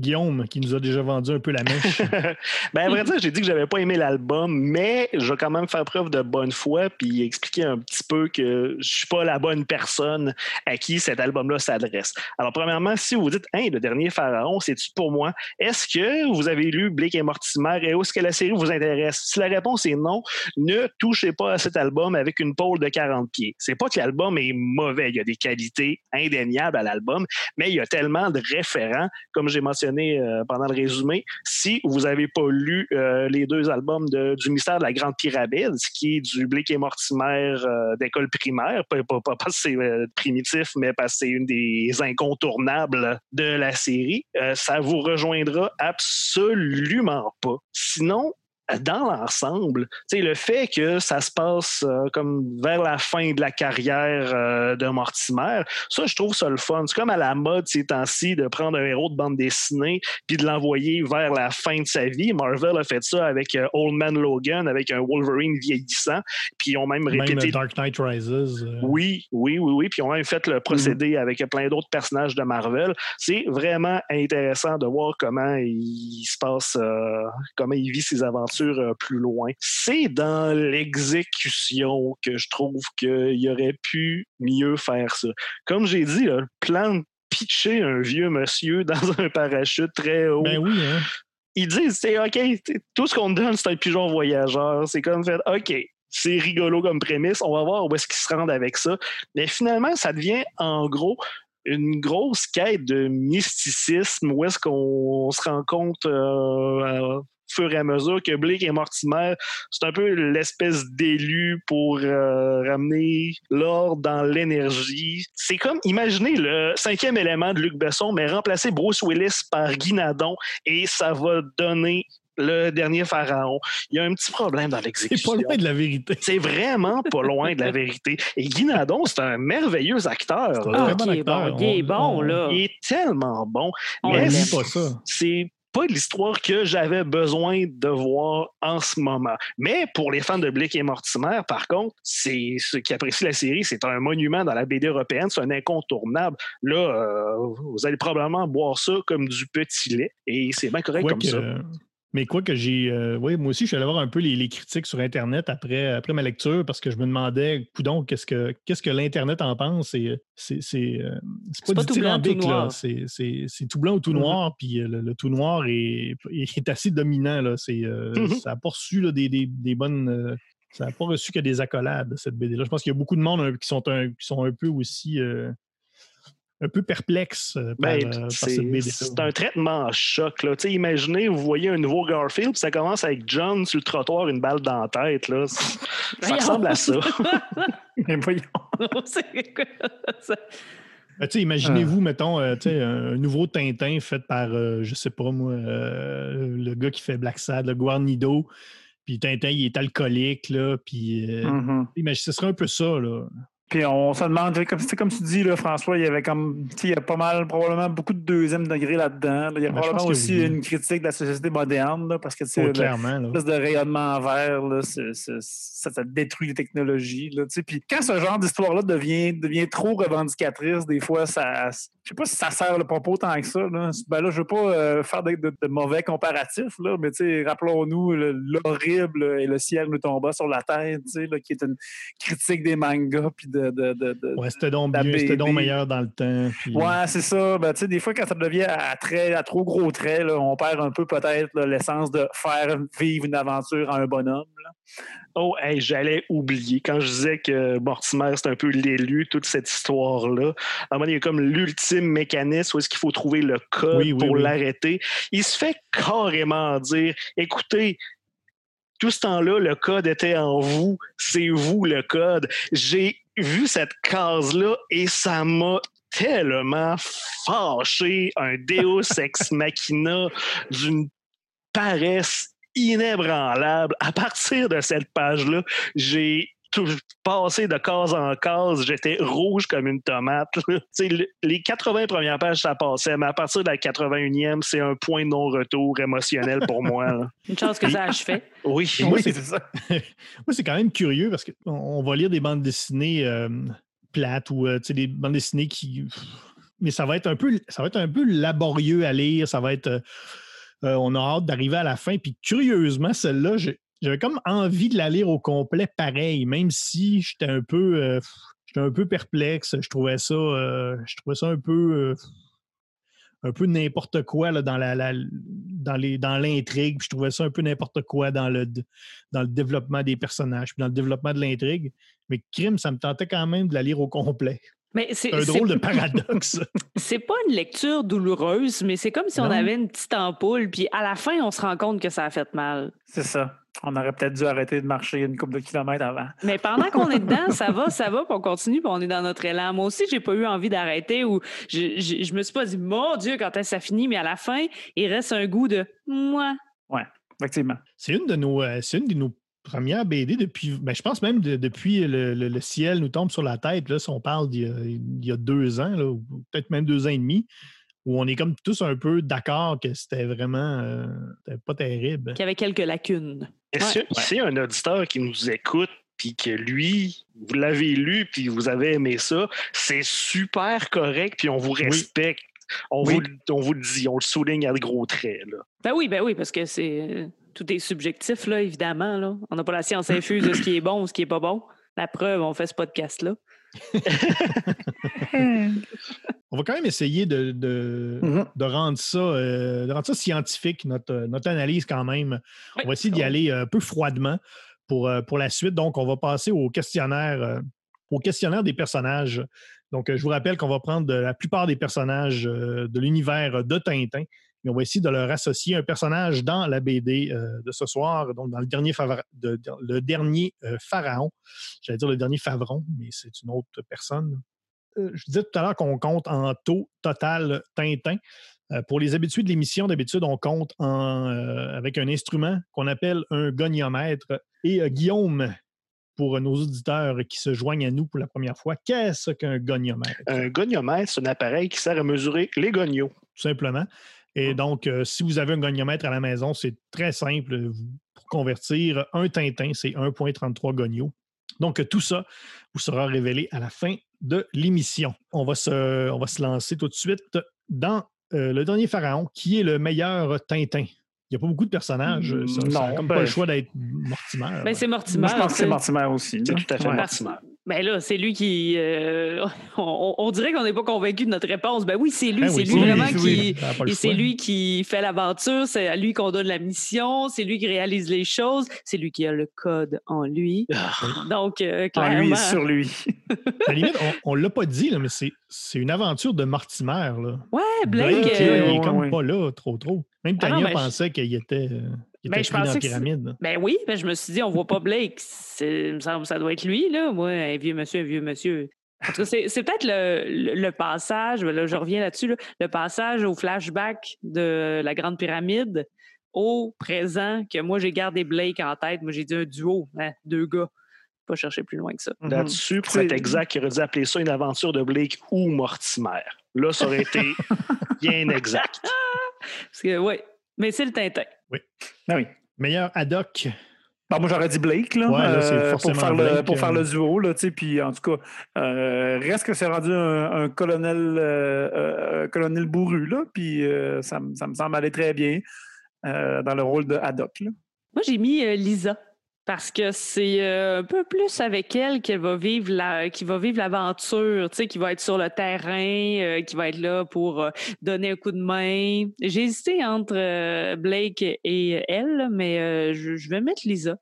Guillaume, qui nous a déjà vendu un peu la mèche. ben, à vrai dire, j'ai dit que j'avais pas aimé l'album, mais je vais quand même faire preuve de bonne foi puis expliquer un petit peu que je suis pas la bonne personne à qui cet album-là s'adresse. Alors, premièrement, si vous dites, hein, le dernier Pharaon, c'est-tu pour moi? Est-ce que vous avez lu Blake et Mortimer et est-ce que la série vous intéresse? Si la réponse est non, ne touchez pas à cet album avec une pôle de 40 pieds. C'est pas que l'album est mauvais. Il y a des qualités indéniables à l'album, mais il y a tellement de référents, comme j'ai mentionné euh, pendant le résumé. Si vous n'avez pas lu euh, les deux albums de- du mystère de la Grande Pyramide, qui est du Blake et Mortimer euh, d'école primaire, pas, pas- parce que c'est primitif, mais parce que c'est une des incontournables de la série, ça vous rejoindra absolument pas. Sinon, dans l'ensemble, le fait que ça se passe euh, comme vers la fin de la carrière euh, de Mortimer, ça, je trouve ça le fun. C'est comme à la mode ces temps-ci de prendre un héros de bande dessinée puis de l'envoyer vers la fin de sa vie. Marvel a fait ça avec euh, Old Man Logan, avec un Wolverine vieillissant, puis ils ont même répété. Même Dark Knight Rises. Oui, oui, oui, oui. Puis ils ont même fait le procédé avec plein d'autres personnages de Marvel. C'est vraiment intéressant de voir comment il se passe, comment il vit ses aventures plus loin. C'est dans l'exécution que je trouve qu'il aurait pu mieux faire ça. Comme j'ai dit, le plan de pitcher un vieux monsieur dans un parachute très haut. Ben oui, hein? Ils disent, c'est OK, tout ce qu'on donne, c'est un pigeon voyageur. C'est comme fait, OK, c'est rigolo comme prémisse, on va voir où est-ce qu'ils se rendent avec ça. Mais finalement, ça devient en gros une grosse quête de mysticisme où est-ce qu'on se rend compte euh, fur et à mesure que Blake et Mortimer, c'est un peu l'espèce d'élu pour euh, ramener l'ordre dans l'énergie. C'est comme, imaginez le cinquième élément de Luc Besson, mais remplacer Bruce Willis par Guy Nadon et ça va donner le dernier pharaon. Il y a un petit problème dans l'exécution. C'est pas loin de la vérité. C'est vraiment pas loin de la vérité. Et Guy Nadon, c'est un merveilleux acteur. Ah, il, est bon, il est bon, là. Il est tellement bon. On mais pas ça. C'est pas l'histoire que j'avais besoin de voir en ce moment. Mais pour les fans de Blake et Mortimer, par contre, c'est ceux qui apprécient la série, c'est un monument dans la BD européenne, c'est un incontournable. Là, euh, vous allez probablement boire ça comme du petit lait et c'est bien correct comme ça. Mais quoi que j'ai. Euh, oui, moi aussi, je suis allé voir un peu les, critiques sur Internet après, après ma lecture parce que je me demandais, coudon, qu'est-ce que qu'est-ce que l'Internet en pense? C'est, c'est, c'est, euh, pas, du tyrambique, là. C'est, tout blanc ou tout mm-hmm. noir, puis euh, le, tout noir est, est, assez dominant. Là. C'est, mm-hmm. Ça n'a pas reçu des, des, des, bonnes. ça n'a pas reçu que des accolades, cette BD-là. Je pense qu'il y a beaucoup de monde qui sont un, qui sont un peu aussi un peu perplexe euh, par, ben, euh, C'est un traitement en choc. Là. Imaginez, vous voyez un nouveau Garfield, ça commence avec John sur le trottoir, une balle dans la tête. Là. Ça ressemble à ça. Mais voyons. Ben, imaginez-vous, ah. mettons, euh, un nouveau Tintin fait par, je sais pas moi, le gars qui fait Black Sad, le Guarnido. Puis Tintin, il est alcoolique, là. Puis, mm-hmm. ce serait un peu ça, là. Puis on se demande, comme, comme tu dis, là, François, il y avait comme, il y a pas mal, probablement beaucoup de deuxième degré là-dedans. Il y a ben, probablement aussi une critique de la société moderne, parce que, tu sais, de rayonnement vert, là, ça, détruit les technologies, là, Puis quand ce genre d'histoire-là devient, devient trop revendicatrice, des fois, ça, sais pas si ça sert le propos tant que ça, là. Ben là, je veux pas euh, faire de, mauvais comparatifs, là, mais, rappelons-nous l'horrible et le ciel nous tomba sur la tête, sais, qui est une critique des mangas, puis de de, ouais, c'était donc mieux, c'était donc meilleur dans le temps. Ouais, c'est ça. Ben, des fois, quand ça devient à, très, à trop gros traits, on perd un peu peut-être l'essence de faire vivre une aventure à un bonhomme. Oh, j'allais oublier. Quand je disais que Mortimer, c'est un peu l'élu, toute cette histoire-là. À un moment, il y a comme l'ultime mécanisme où est-ce qu'il faut trouver le code pour l'arrêter. Il se fait carrément dire écoutez, tout ce temps-là, le code était en vous. C'est vous le code. J'ai vu cette case-là et ça m'a tellement fâché. Un Deus ex machina d'une paresse inébranlable. À partir de cette page-là, j'ai tout, passé de case en case, j'étais rouge comme une tomate. les 80 premières pages, ça passait, mais à partir de la 81e, c'est un point de non-retour émotionnel pour moi. Une chance que ça fait. Oui, moi, c'est ça. moi, c'est quand même curieux parce qu'on va lire des bandes dessinées euh, plates ou euh, des bandes dessinées qui. Mais ça va être un peu, ça va être un peu laborieux à lire. Ça va être. Euh, on a hâte d'arriver à la fin. Puis curieusement, celle-là, j'avais comme envie de la lire au complet pareil, même si j'étais un peu euh, un peu perplexe. Je trouvais ça, euh, je trouvais ça un peu un peu n'importe quoi là, dans la, dans les dans l'intrigue. Je trouvais ça un peu n'importe quoi dans le dans le développement des personnages, puis dans le développement de l'intrigue. Mais Crime, ça me tentait quand même de la lire au complet. C'est un drôle de paradoxe. c'est pas une lecture douloureuse, mais c'est comme si on avait une petite ampoule, puis à la fin, on se rend compte que ça a fait mal. C'est ça. On aurait peut-être dû arrêter de marcher une couple de kilomètres avant. Mais pendant qu'on est dedans, ça va, ça va, puis on continue, puis on est dans notre élan. Moi aussi, j'ai pas eu envie d'arrêter ou je, je, me suis pas dit, mon Dieu, quand est-ce que ça finit, mais à la fin, il reste un goût de moi. Ouais. effectivement. C'est une de nos, euh, c'est une de nos premières BD depuis, ben, je pense même de- depuis le, le- le ciel nous tombe sur la tête. Là, si on parle d'il y a, il y a deux ans, là, ou peut-être même deux ans et demi, où on est comme tous un peu d'accord que c'était vraiment euh, pas terrible. Qui avait quelques lacunes. Est-ce Ouais. qu'il y un auditeur qui nous écoute puis que lui, vous l'avez lu puis vous avez aimé ça, c'est super correct puis on vous respecte. On, Oui. vous, le- on vous le dit, on le souligne à de gros traits. Là. Ben oui, ben oui, parce que c'est tout est subjectif, là, évidemment. Là. On n'a pas la science infuse de ce qui est bon ou ce qui est pas bon. La preuve, on fait ce podcast-là. On va quand même essayer de, de, Mhm. de rendre, ça, euh, de rendre ça scientifique, notre, notre analyse quand même. Oui. On va essayer d'y aller un peu froidement pour, euh, pour la suite. Donc, on va passer au questionnaire, euh, au questionnaire des personnages. Donc, euh, je vous rappelle qu'on va prendre de la plupart des personnages euh, de l'univers de Tintin et on va essayer de leur associer un personnage dans la BD euh, de ce soir, donc dans le dernier, favra- de- de- le dernier euh, pharaon. J'allais dire le dernier favron, mais c'est une autre personne. Euh, je disais tout à l'heure qu'on compte en taux total Tintin. Pour les habitués de l'émission, d'habitude, on compte en, avec un instrument qu'on appelle un goniomètre. Et Guillaume, pour nos auditeurs qui se joignent à nous pour la première fois, qu'est-ce qu'un goniomètre? Un goniomètre, c'est un appareil qui sert à mesurer les gonios. Tout simplement. Et donc, euh, si vous avez un goniomètre à la maison, c'est très simple. Vous- Pour convertir un Tintin, c'est 1,33 gonios. Donc, euh, tout ça vous sera révélé à la fin de l'émission. On, va se- on va se lancer tout de suite dans euh, le dernier pharaon, qui est le meilleur Tintin. Il n'y a pas beaucoup de personnages. euh, Ça, ça a Non, comme ben, pas le choix d'être Mortimer. Ben, c'est Mortimer. Moi, je pense que c'est. Mortimer aussi. C'est tout à fait Ouais. Mortimer. Ben là, c'est lui qui. euh, on, on dirait qu'on n'est pas convaincu de notre réponse. Ben oui, c'est lui. Ben c'est oui, lui c'est vraiment lui, qui. oui. C'est lui qui fait l'aventure, c'est à lui qu'on donne la mission, c'est lui qui réalise les choses, c'est lui qui a le code en lui. Ah, Donc, euh, En lui clairement. et sur lui. À la limite, on ne l'a pas dit, là, mais c'est c'est une aventure de Mortimer. Là. Ouais, Blake. Euh, il est ouais, comme ouais. pas là, trop, trop. Même Ah non, Tania je- pensait qu'il était, euh, il Ben, était je dans la pyramide. Ben oui, ben je me suis dit, on voit pas Blake. Il me semble que ça doit être lui, là. Moi, un vieux monsieur, un vieux monsieur. En tout cas, c'est peut-être le, le- le passage, ben là, je reviens là-dessus, là, le passage au flashback de la Grande Pyramide au présent que moi, j'ai gardé Blake en tête. Moi, j'ai dit un duo, hein, deux gars. Pas chercher plus loin que ça. Là-dessus, pour C'est- être exact, il aurait dû appeler ça une aventure de Blake ou Mortimer. Là, ça aurait été bien exact. Parce que, oui, mais c'est le Tintin. Ah oui. Meilleur ad hoc. Bon, moi, j'aurais dit Blake, là, Ouais, là, c'est euh, forcément pour, faire le, pour faire le duo, là, tu sais, puis en tout cas, euh, reste que c'est rendu un, un colonel, euh, colonel bourru, là, puis euh, ça, me- ça me semble aller très bien euh, dans le rôle de Haddock, là. Moi, j'ai mis euh, Lisa parce que c'est euh, un peu plus avec elle qu'elle va vivre la, qui va vivre l'aventure, tu sais, qui va être sur le terrain, euh, qui va être là pour euh, donner un coup de main. J'ai hésité entre Blake et elle, mais je, vais mettre Lisa,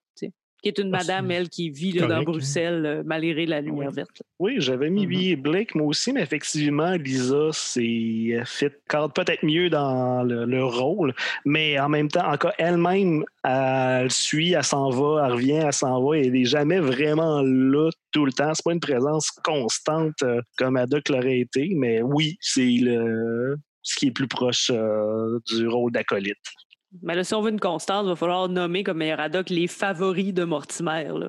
qui est une Ah, madame, elle, qui vit là, dans correct, hein. Bruxelles, euh, malgré la lumière Oui. verte. Oui, j'avais mis lui et Blake, moi aussi, mais effectivement, Lisa, c'est fit peut-être mieux dans le, le rôle, mais en même temps, encore elle-même, elle suit, elle s'en va, elle revient, elle s'en va, et elle n'est jamais vraiment là tout le temps. C'est pas une présence constante euh, comme Haddock l'aurait été, mais oui, c'est le ce qui est plus proche euh, du rôle d'acolyte. Mais là, si on veut une constance, il va falloir nommer comme meilleur ad hoc les favoris de Mortimer. Là.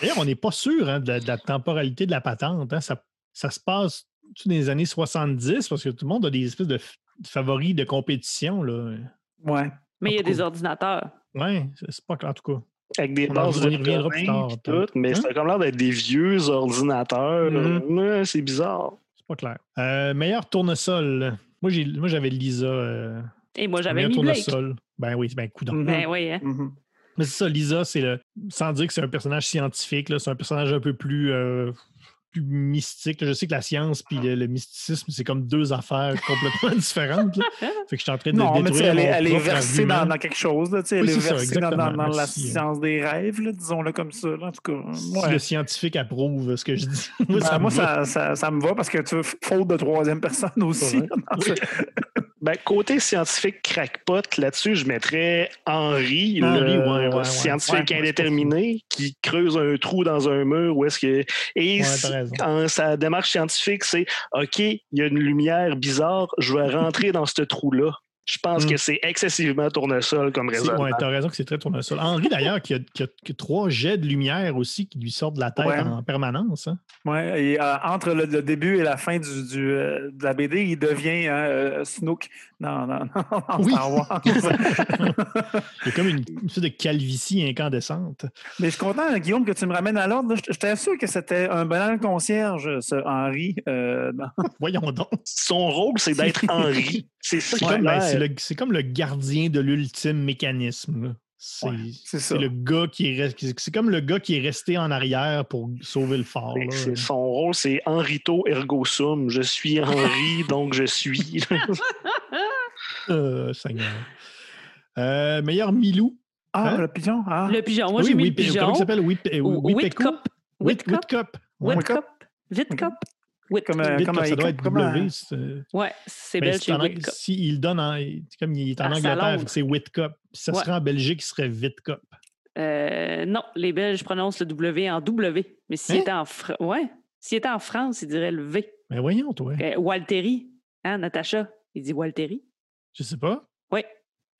D'ailleurs, on n'est pas sûr hein, de, la, de la temporalité de la patente. hein. Ça, ça se passe dans les années 70 parce que tout le monde a des espèces de, favoris de compétition. Là. Ouais. Mais il y a des ordinateurs. Ouais, c'est c'est pas clair en tout cas. Avec des bases on y de reviendra plus tard, tout, mais Hein? ça a comme l'air d'être des vieux ordinateurs. Mhm. Ouais, c'est bizarre. C'est pas clair. Euh, meilleur tournesol. Moi, j'ai, moi, j'avais Lisa. euh, Et moi, j'avais mis Blake. tournesol. Ben oui, ben coudonc. Mhm. Ben oui, hein. Mhm. Mais c'est ça, Lisa, c'est le. Sans dire que c'est un personnage scientifique, là, c'est un personnage un peu plus, euh, plus mystique. Je sais que la science puis le, le mysticisme, c'est comme deux affaires complètement différentes. là. Fait que je suis en train de Non, mais elle, elle est versée dans, quelque chose. Là, tu sais, Oui, elle est ça, versée dans, dans- exactement. dans la hein. science des rêves, disons-le comme ça. en tout cas, Si ouais. le scientifique approuve ce que je dis. Ben, ça moi, va. ça, ça, me va parce que tu veux faute de troisième personne aussi. Ouais. Ben, côté scientifique crackpot, là-dessus, je mettrais Henri, Henri, le ouais, ouais, ouais. scientifique indéterminé, qui creuse un trou dans un mur où est-ce que. Et en sa démarche scientifique, c'est OK, il y a une lumière bizarre, je vais rentrer dans ce trou-là. Je pense Mm. que c'est excessivement tournessol comme raison. Ouais, t'as raison que c'est très tournesol. Henri, d'ailleurs, qui a, qui a- qui a trois jets de lumière aussi qui lui sortent de la tête Ouais. en permanence. hein. Ouais, et euh, entre le, le début et la fin du, du, euh, de la BD, il devient hein, euh, Snook dans, dans, dans Oui. Star Wars. Il y a comme une, une sorte de calvitie incandescente. Mais je suis content, Guillaume, que tu me ramènes à l'ordre. J'étais sûr que c'était un banal concierge, ce Henri. Voyons donc. Son rôle, c'est d'être Henri. C'est ça qui ben, c'est l'air. le, c'est comme le gardien de l'ultime mécanisme. C'est Ouais, c'est ça. c'est le gars qui est res- c'est comme le gars qui est resté en arrière pour sauver le là. C'est- Son rôle, c'est Henrito ergo sum. Je suis Henri, donc je suis. Euh, Seigneur. Euh, meilleur Milou. Ah, Hein? le pigeon. Ah. Le pigeon. Moi, Oui, j'ai mis oui, le pi- pigeon. Comment il s'appelle? Whitcup. Whit- Whitcup. Whitcup. Whitcup. Whit- Comme, Whit- comme ça doit être W. c'est- Ouais, c'est mais belge, si il donne en, comme il est en à Angleterre, c'est Whitcup. Si ça Ouais. serait en Belgique, il serait Vitcup. Euh, non, les Belges prononcent le W en W. Mais s'il Hein? était en ouais, était en France, il dirait le V. Mais voyons, toi. Euh, Walteri, hein, Natacha? Il dit Walteri. Je sais pas.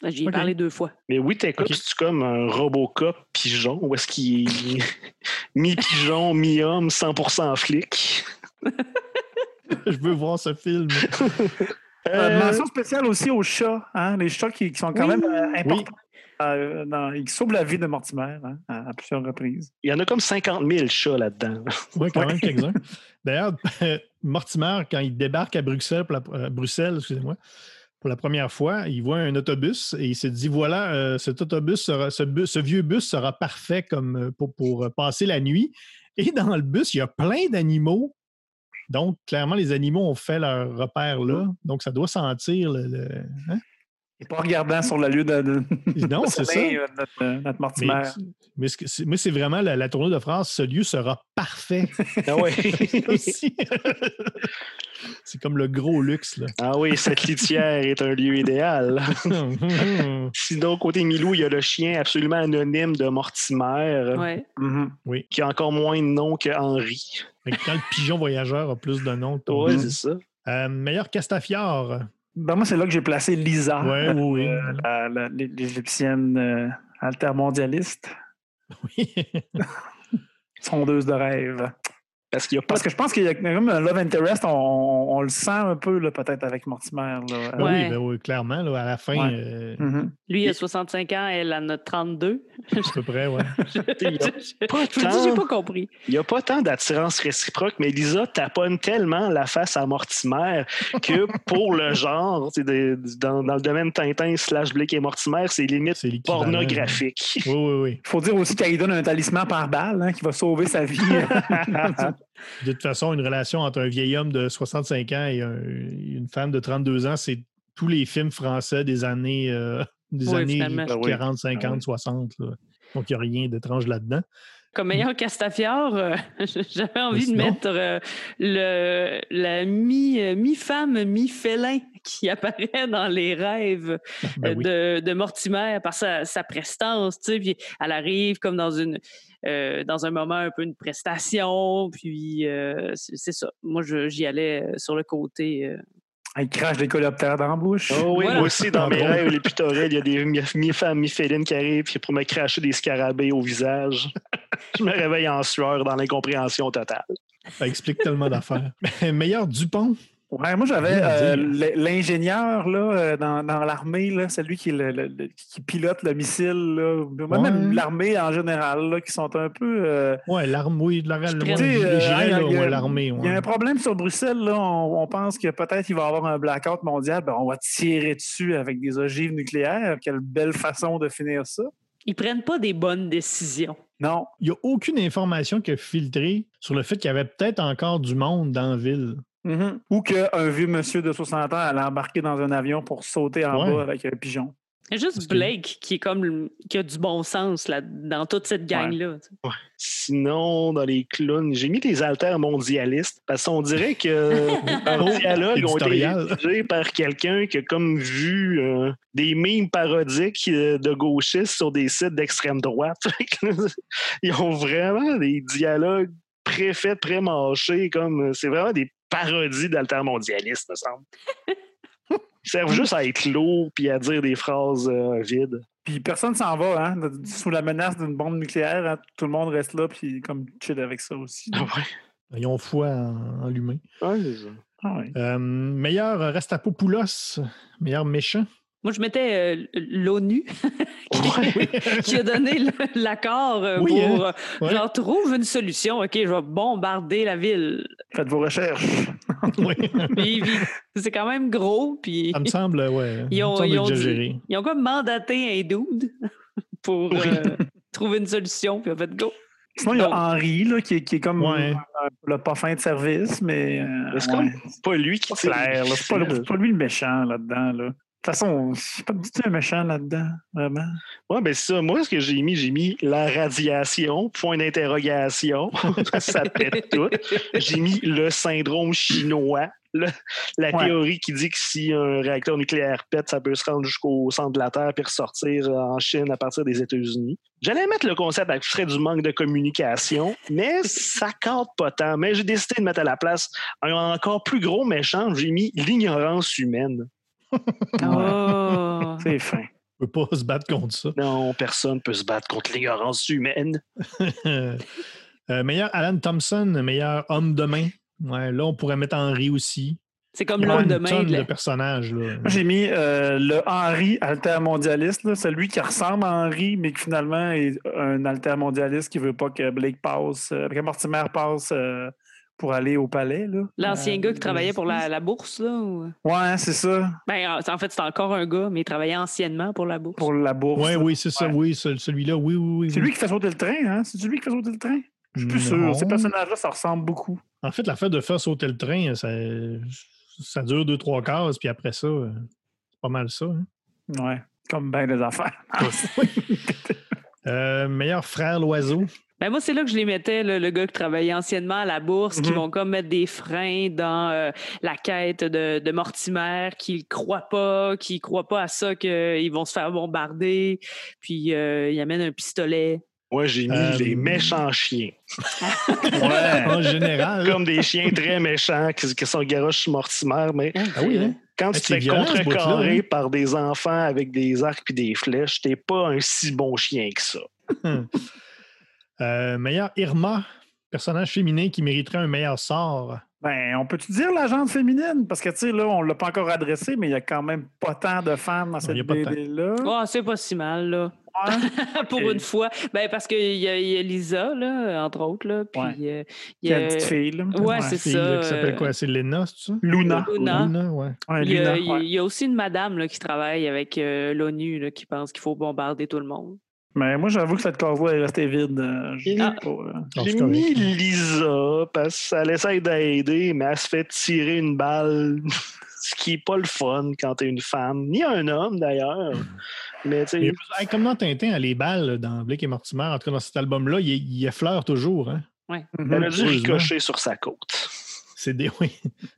Oui. J'y ai parlé deux fois. Mais oui, t'écoutes, Ok. c'est comme un Robocop pigeon, ou est-ce qu'il est mi-pigeon, mi-homme, 100% flic? Je veux voir ce film. Euh, Euh, mention spéciale aussi aux chats. Hein? Les chats qui, qui sont quand Oui. même euh, importants. euh, dans- ils sauvent la vie de Mortimer hein, à, à plusieurs reprises. Il y en a comme 50 000 chats là-dedans. Oui, quand même quelques-uns. D'ailleurs, Mortimer, quand il débarque à Bruxelles, pour la- euh, Bruxelles, excusez-moi, pour la première fois, il voit un autobus et il se dit voilà, euh, cet autobus sera, ce, bus- ce vieux bus sera parfait comme euh, pour, pour, euh, passer la nuit. Et dans le bus, il y a plein d'animaux. Donc, clairement, les animaux ont fait leur repère là. Donc, ça doit sentir le. le- hein? Et pas regardant sur le lieu de, de- Non, c'est ça. euh, Notre, euh, notre Mortimer. mais c'est- moi, c'est vraiment la, la tournure de phrase ce lieu sera parfait. Ah oui. C'est comme le gros luxe. Là. ah oui, cette litière est un lieu idéal. Sinon, côté Milou, il y a le chien absolument anonyme de Mortimer, Ouais. Mhm. qui a encore moins de nom que Henri. Quand le pigeon voyageur a plus de noms Oui, c'est ça. Euh, meilleur Castafiore. Ben, moi, c'est là que j'ai placé Lisa, Ouais, oui, euh, l'Égyptienne euh, altermondialiste, Oui. sondeuse de rêve. Parce qu'il n'y a pas Parce que je pense qu'il y a comme un love interest, on, on- on le sent un peu là, peut-être avec Mortimer. Là. Ben Ouais. oui, ben oui, clairement, là, à la fin, Ouais. euh, Mhm. Lui, il a 65 ans, elle en a 32. à peu près, ouais. je Il y a je- pas je vous dis, j'ai tant- pas compris. Il n'y a pas tant d'attirance réciproque, mais Lisa taponne tellement la face à Mortimer que pour le genre, de- dans, dans le domaine Tintin slash Blake et Mortimer, c'est limite pornographique. Oui, oui, oui. Il faut dire aussi qu'elle lui donne un talisman par balle hein, qui va sauver sa vie. De toute façon, une relation entre un vieil homme de 65 ans et un- une femme de 32 ans, c'est tous les films français des années, euh, des Oui, années finalement. Ah oui. 40, 50, Ah oui. 60. là. Donc, il n'y a rien d'étrange là-dedans. Comme meilleur Castafiore, euh, j'avais envie de mettre euh, le, la mi, mi-femme, mi-félin qui apparaît dans les rêves Ben oui. de, de Mortimer par sa, sa prestance, tu sais, puis elle arrive comme dans une euh, dans un moment un peu une prestation, puis euh, c'est ça. Moi, j'y allais euh, sur le côté. euh, Il crache des coléoptères dans la bouche. Oh oui, Voilà. moi aussi, dans mes rêves les plus torrides, il y a des mi- mi-femmes, mi-félines qui arrivent puis pour me cracher des scarabées au visage. Je me réveille en sueur dans l'incompréhension totale. Ça explique tellement d'affaires. Meilleur Dupont? Ouais, moi j'avais euh, l'ingénieur là, euh, dans, dans l'armée, là, celui qui, est le- qui pilote le missile, là, même Ouais. l'armée en général, là, qui sont un peu. euh, Ouais, l'arme, oui, la- la- Je moi, prends- je- Tu sais, j'irais, là, il y a- ouais, l'armée. Il y a un problème sur Bruxelles, là. On, on pense que peut-être il va y avoir un blackout mondial. Ben, on va tirer dessus avec des ogives nucléaires. Quelle belle façon de finir ça. ils prennent pas des bonnes décisions. Non. Il n'y a aucune information qui a filtré sur le fait qu'il y avait peut-être encore du monde dans la ville. Mhm. Ou qu'un vieux monsieur de 60 ans allait embarquer dans un avion pour sauter en Ouais. bas avec un pigeon. Il y a juste Blake qui est comme qui a du bon sens là, dans toute cette gang-là. Sinon, dans les clowns, j'ai mis les altères mondialistes parce qu'on dirait que leurs dialogues ont été rédigés par quelqu'un qui a comme vu euh, des mimes parodiques euh, de gauchistes sur des sites d'extrême droite. Ils ont vraiment des dialogues préfaits, pré-mâchés, comme c'est vraiment des parodies d'altermondialistes, me semble. Ils servent juste à être lourds puis à dire des phrases euh, vides. Puis personne s'en va, hein? Sous la menace d'une bombe nucléaire, hein, tout le monde reste là, puis comme chill avec ça aussi. Ah ouais. Ils ont foi en, en l'humain. Ouais, c'est ça. Ah ouais. Euh, meilleur Rastapopoulos, meilleur méchant. Moi, je mettais euh, l'ONU Ouais. qui a donné l'accord euh, Oui, pour hein? euh, Ouais. genre trouve une solution. OK, je vais bombarder la ville. Faites vos recherches. Oui. C'est quand même gros. Puis Ça me semble, ouais. Ils ont- semble ils ont dit- ils ont comme mandaté un dude pour Oui. euh, trouver une solution. Puis en fait, go. Sinon, il y a Henri, là, qui, est, qui est comme Ouais. euh, le pas fin de service, mais. euh, c'est ouais. pas lui qui tire. C'est pas, pas lui le méchant là-dedans. Là. De toute façon, c'est pas du tout un méchant là-dedans, vraiment. Ouais, ben c'est ça. Moi, ce que j'ai mis, j'ai mis la radiation, point d'interrogation. ça pète tout. J'ai mis le syndrome chinois. le- la Ouais. théorie qui dit que si un réacteur nucléaire pète, ça peut se rendre jusqu'au centre de la Terre puis ressortir en Chine à partir des États-Unis. J'allais mettre le concept abstrait du manque de communication, mais ça compte pas tant. Mais j'ai décidé de mettre à la place un encore plus gros méchant. J'ai mis l'ignorance humaine. Oh. C'est fin. On peut pas se battre contre ça. Non, personne peut se battre contre l'ignorance humaine. Euh, meilleur Alan Thompson, meilleur homme de main. Ouais, là, on pourrait mettre Henry aussi. C'est comme l'homme de main. de personnages. Là. Moi, j'ai mis euh, le Henri altermondialiste, là, celui qui ressemble à Henri, mais qui finalement est un altermondialiste qui veut pas que Blake passe, euh, que Mortimer passe euh, pour aller au palais. là. L'ancien Euh, gars qui travaillait pour la, la bourse, là? ou- Ouais, c'est ça, Ben, en fait, c'est encore un gars, mais il travaillait anciennement pour la bourse. pour la bourse. Ouais, oui, c'est ça. Oui, ce- celui-là. Oui, oui, oui. C'est lui qui fait sauter le train, hein? C'est lui qui fait sauter le train? Je suis plus Non. sûr. Ces personnages-là, ça ressemble beaucoup. En fait, l'affaire de faire sauter le train, ça, ça dure deux, trois cases, puis après ça, euh, c'est pas mal ça. hein. Ouais. Comme bien des affaires. Euh, meilleur frère l'oiseau. Ben moi, c'est là que je les mettais, là, le gars qui travaillait anciennement à la bourse, qui Mhm. vont comme mettre des freins dans euh, la quête de, de Mortimer, qui ne croient pas, qui ne croient pas à ça qu'ils vont se faire bombarder, puis euh, il amène un pistolet. Moi, j'ai mis Euh, les méchants chiens. ouais. En général. Comme des chiens très méchants qui, qui sont garoches Mortimer, mais Ah oui, hein? quand Ah, tu te c'est fais contrecarrer hein? par des enfants avec des arcs et des flèches, t'es pas un si bon chien que ça. Euh, meilleur Irma, personnage féminin qui mériterait un meilleur sort. Ben, on peut-tu dire l'agente féminine? Parce que, tu sais, là, on ne l'a pas encore adressé, mais il y a quand même pas tant de femmes dans il cette y a pas tant. BD-là. Oh, c'est pas si mal, là. Ouais. Pour une fois. Ben, parce qu'il y, a- il y a Lisa, là, entre autres, là, puis Ouais. euh, il Il y a une petite fille, là. Ouais, c'est ça. là, qui s'appelle euh, quoi? C'est Lena, c'est ça? Luna. Luna. Luna, ouais. Ouais, Il y, a, Luna, il y a- ouais. il y a aussi une madame là, qui travaille avec euh, l'ONU qui pense qu'il faut bombarder tout le monde. Mais moi, j'avoue que cette case-là est restée vide. euh, Ah. euh. J'ai mis Lisa parce qu'elle essaie d'aider, mais elle se fait tirer une balle, ce qui est pas le fun quand t'es une femme, ni un homme d'ailleurs. Mais tu Mais, hey, comme dans Tintin, à les balles dans Blake et Mortimer, en tout cas dans cet album-là, il, il effleure toujours. Hein? elle a dû ricocher sur sa côte. C'est des, oui.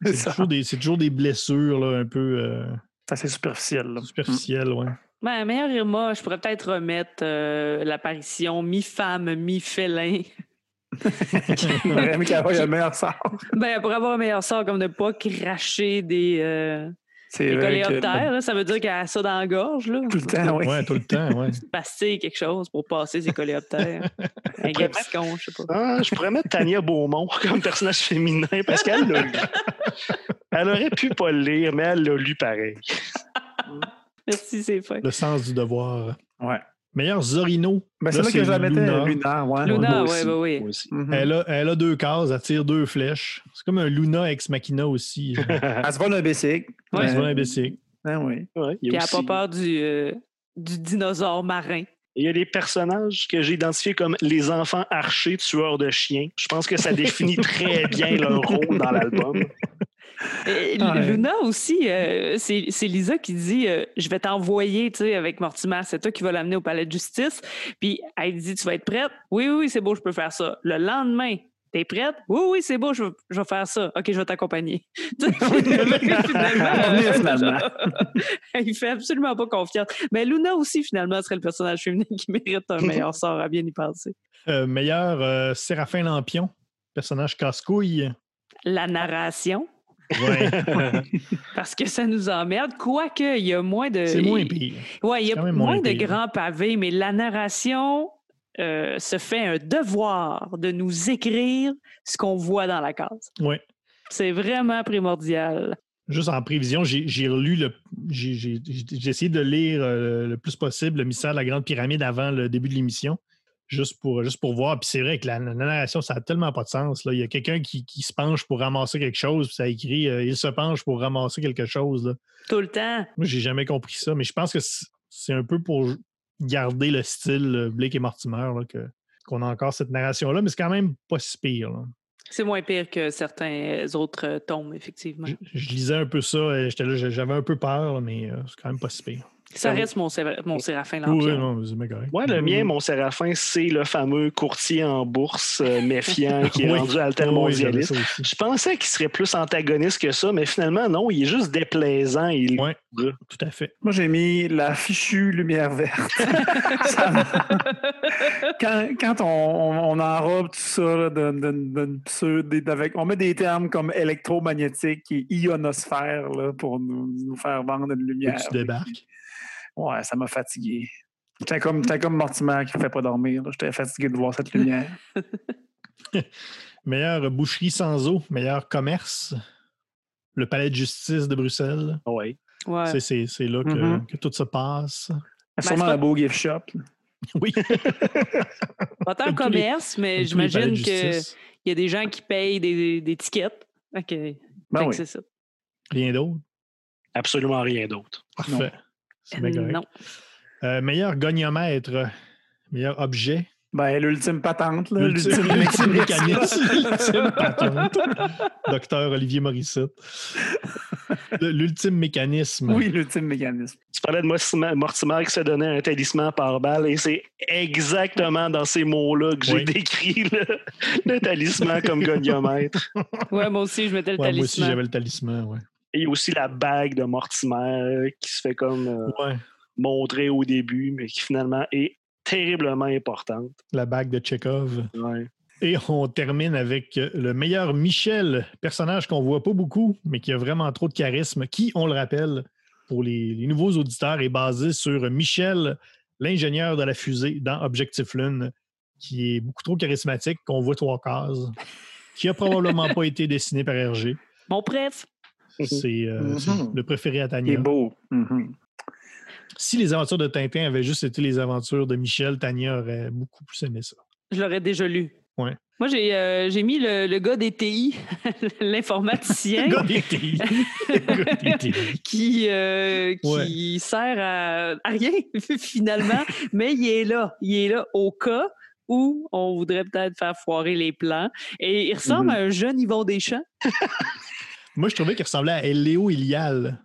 Toujours, des- toujours des blessures là, un peu euh, C'est assez superficiel. là. superficielles. Ouais. Ben, meilleur Irma, je pourrais peut-être remettre euh, l'apparition mi-femme, mi-félin. Qu'elle ait le meilleur sort. Ben, pour avoir un meilleur sort, comme de ne pas cracher des, euh, C'est des vrai que- coléoptères, là, ça veut dire qu'elle a ça dans la gorge, là. Tout le temps, oui. Ouais, tout le temps. Ouais. Passer quelque chose pour passer ses coléoptères. un gaviscon, je sais pas. Ah, je pourrais mettre Tania Beaumont comme personnage féminin parce qu'elle l'a lu. Elle aurait pu pas le lire, mais elle l'a lu pareil. Merci, c'est fin. Le sens du devoir. Ouais. Meilleur Zorino. Ben, c'est là, que je la mettais, Luna. Luna. ouais. Luna, ouais, aussi, ouais. Elle, a, elle a deux cases, elle tire deux flèches. C'est comme un Luna ex machina aussi. Elle se vole un bicycle. Ouais. C'est vraiment imbécile. Ben oui. Ouais, Puis elle n'a pas peur du, euh, du dinosaure marin. Il y a des personnages que j'ai identifiés comme les enfants archers tueurs de chiens. Je pense que ça définit très bien leur rôle dans l'album. Et Ah ouais. Luna aussi, euh, c'est Lisa qui dit euh, Je vais t'envoyer avec Mortimer, c'est toi qui vas l'amener au palais de justice. Puis elle dit Tu vas être prête Oui, oui, c'est beau, je peux faire ça. Le lendemain, T'es prête? Oui, oui, c'est beau, je, vais- je vais faire ça. OK, je vais t'accompagner. Finalement, finalement. il fait absolument pas confiance. Mais Luna aussi, finalement, serait le personnage féminin qui mérite un meilleur sort à bien y penser. Euh, meilleur euh, Séraphin Lampion, personnage casse-couille. La narration. Parce que ça nous emmerde. Quoique, il y a moins de. c'est moins pire. Oui, il y a moins moins de grands pavés, mais la narration euh, se fait un devoir de nous écrire ce qu'on voit dans la case. Ouais. C'est vraiment primordial. Juste en prévision, j'ai relu le. J'ai essayé de lire euh, le plus possible le mystère de la Grande Pyramide avant le début de l'émission. Juste pour, juste pour voir. Puis c'est vrai que la, la narration, ça n'a tellement pas de sens. Là. Il y a quelqu'un qui, qui se penche pour ramasser quelque chose, puis ça écrit euh, Il se penche pour ramasser quelque chose. là. Tout le temps. Moi, j'ai jamais compris ça, mais je pense que c'est un peu pour garder le style euh, Blake et Mortimer qu'on a encore cette narration-là, mais c'est quand même pas si pire. là. C'est moins pire que certains autres euh, tomes, effectivement. Je, je lisais un peu ça, et j'étais là, j'avais un peu peur, mais c'est quand même pas si pire. Ça reste mon, mon Séraphin Oui, Lampion. oui, non, c'est bien correct. Ouais, le mien, mon Séraphin, c'est le fameux courtier en bourse euh, méfiant qui est Oui. rendu Oui, oui, altermondialiste. Je pensais qu'il serait plus antagoniste que ça, mais finalement, non, il est juste déplaisant. Il... Ouais. Tout à fait. Moi, j'ai mis la fichue lumière verte. Quand quand on, on- on enrobe tout ça là, des- avec, on met des termes comme électromagnétique et ionosphère là, pour nous, nous faire vendre une lumière. tu débarques. Ouais, ça m'a fatigué. J'étais comme, comme Mortimer qui ne fait pas dormir. J'étais fatigué de voir cette lumière. Meilleure boucherie sans eau, meilleur commerce. Le palais de justice de Bruxelles. Ouais. Ouais. C'est- C'est c'est là que, Mhm. que tout se passe. Sûrement c'est pas- un beau gift shop. Oui. Pas tant commerce, mais j'imagine qu'il y a des gens qui payent des, des tickets. OK. Ben oui. c'est ça. Rien d'autre? Absolument rien d'autre. Parfait. C'est bien correct. Non. Euh, meilleur goniomètre, meilleur objet? Ben, l'ultime patente, là, L'ultime l'ultime l'ultime mécanisme. L'ultime patente. Docteur Olivier Morissette. L'ultime mécanisme. Oui, l'ultime mécanisme. Tu parlais de Mortimer, Mortimer qui se donnait un talisman par balle et c'est exactement dans ces mots-là que j'ai Oui. décrit le, le talisman comme goniomètre. Ouais, moi aussi, je mettais le Ouais, moi aussi, talisman. j'avais le talisman. Ouais. Et il y a aussi la bague de Mortimer qui se fait comme euh, Ouais. montrer au début, mais qui finalement est terriblement importante. La bague de Tchekhov. Ouais. Et on termine avec le meilleur Michel, personnage qu'on voit pas beaucoup, mais qui a vraiment trop de charisme, qui, on le rappelle, pour les, les nouveaux auditeurs, est basé sur Michel, l'ingénieur de la fusée dans Objectif Lune, qui est beaucoup trop charismatique, qu'on voit trois cases, qui a probablement pas été dessiné par Hergé. Mon préf. C'est euh, Mhm. c'est le préféré à Il Tania. est beau. Mhm. Si les aventures de Tintin avaient juste été les aventures de Michel, Tania aurait beaucoup plus aimé ça. Je l'aurais déjà lu. Ouais. Moi, j'ai euh, j'ai mis le, le gars des TI, l'informaticien, Gars des TI. Gars des TI. qui, euh, qui sert à, à rien, finalement, mais il est là. Il est là au cas où on voudrait peut-être faire foirer les plans. Et il ressemble Mhm. à un jeune Yvon Deschamps. Moi, je trouvais qu'il ressemblait à Léo Ilial,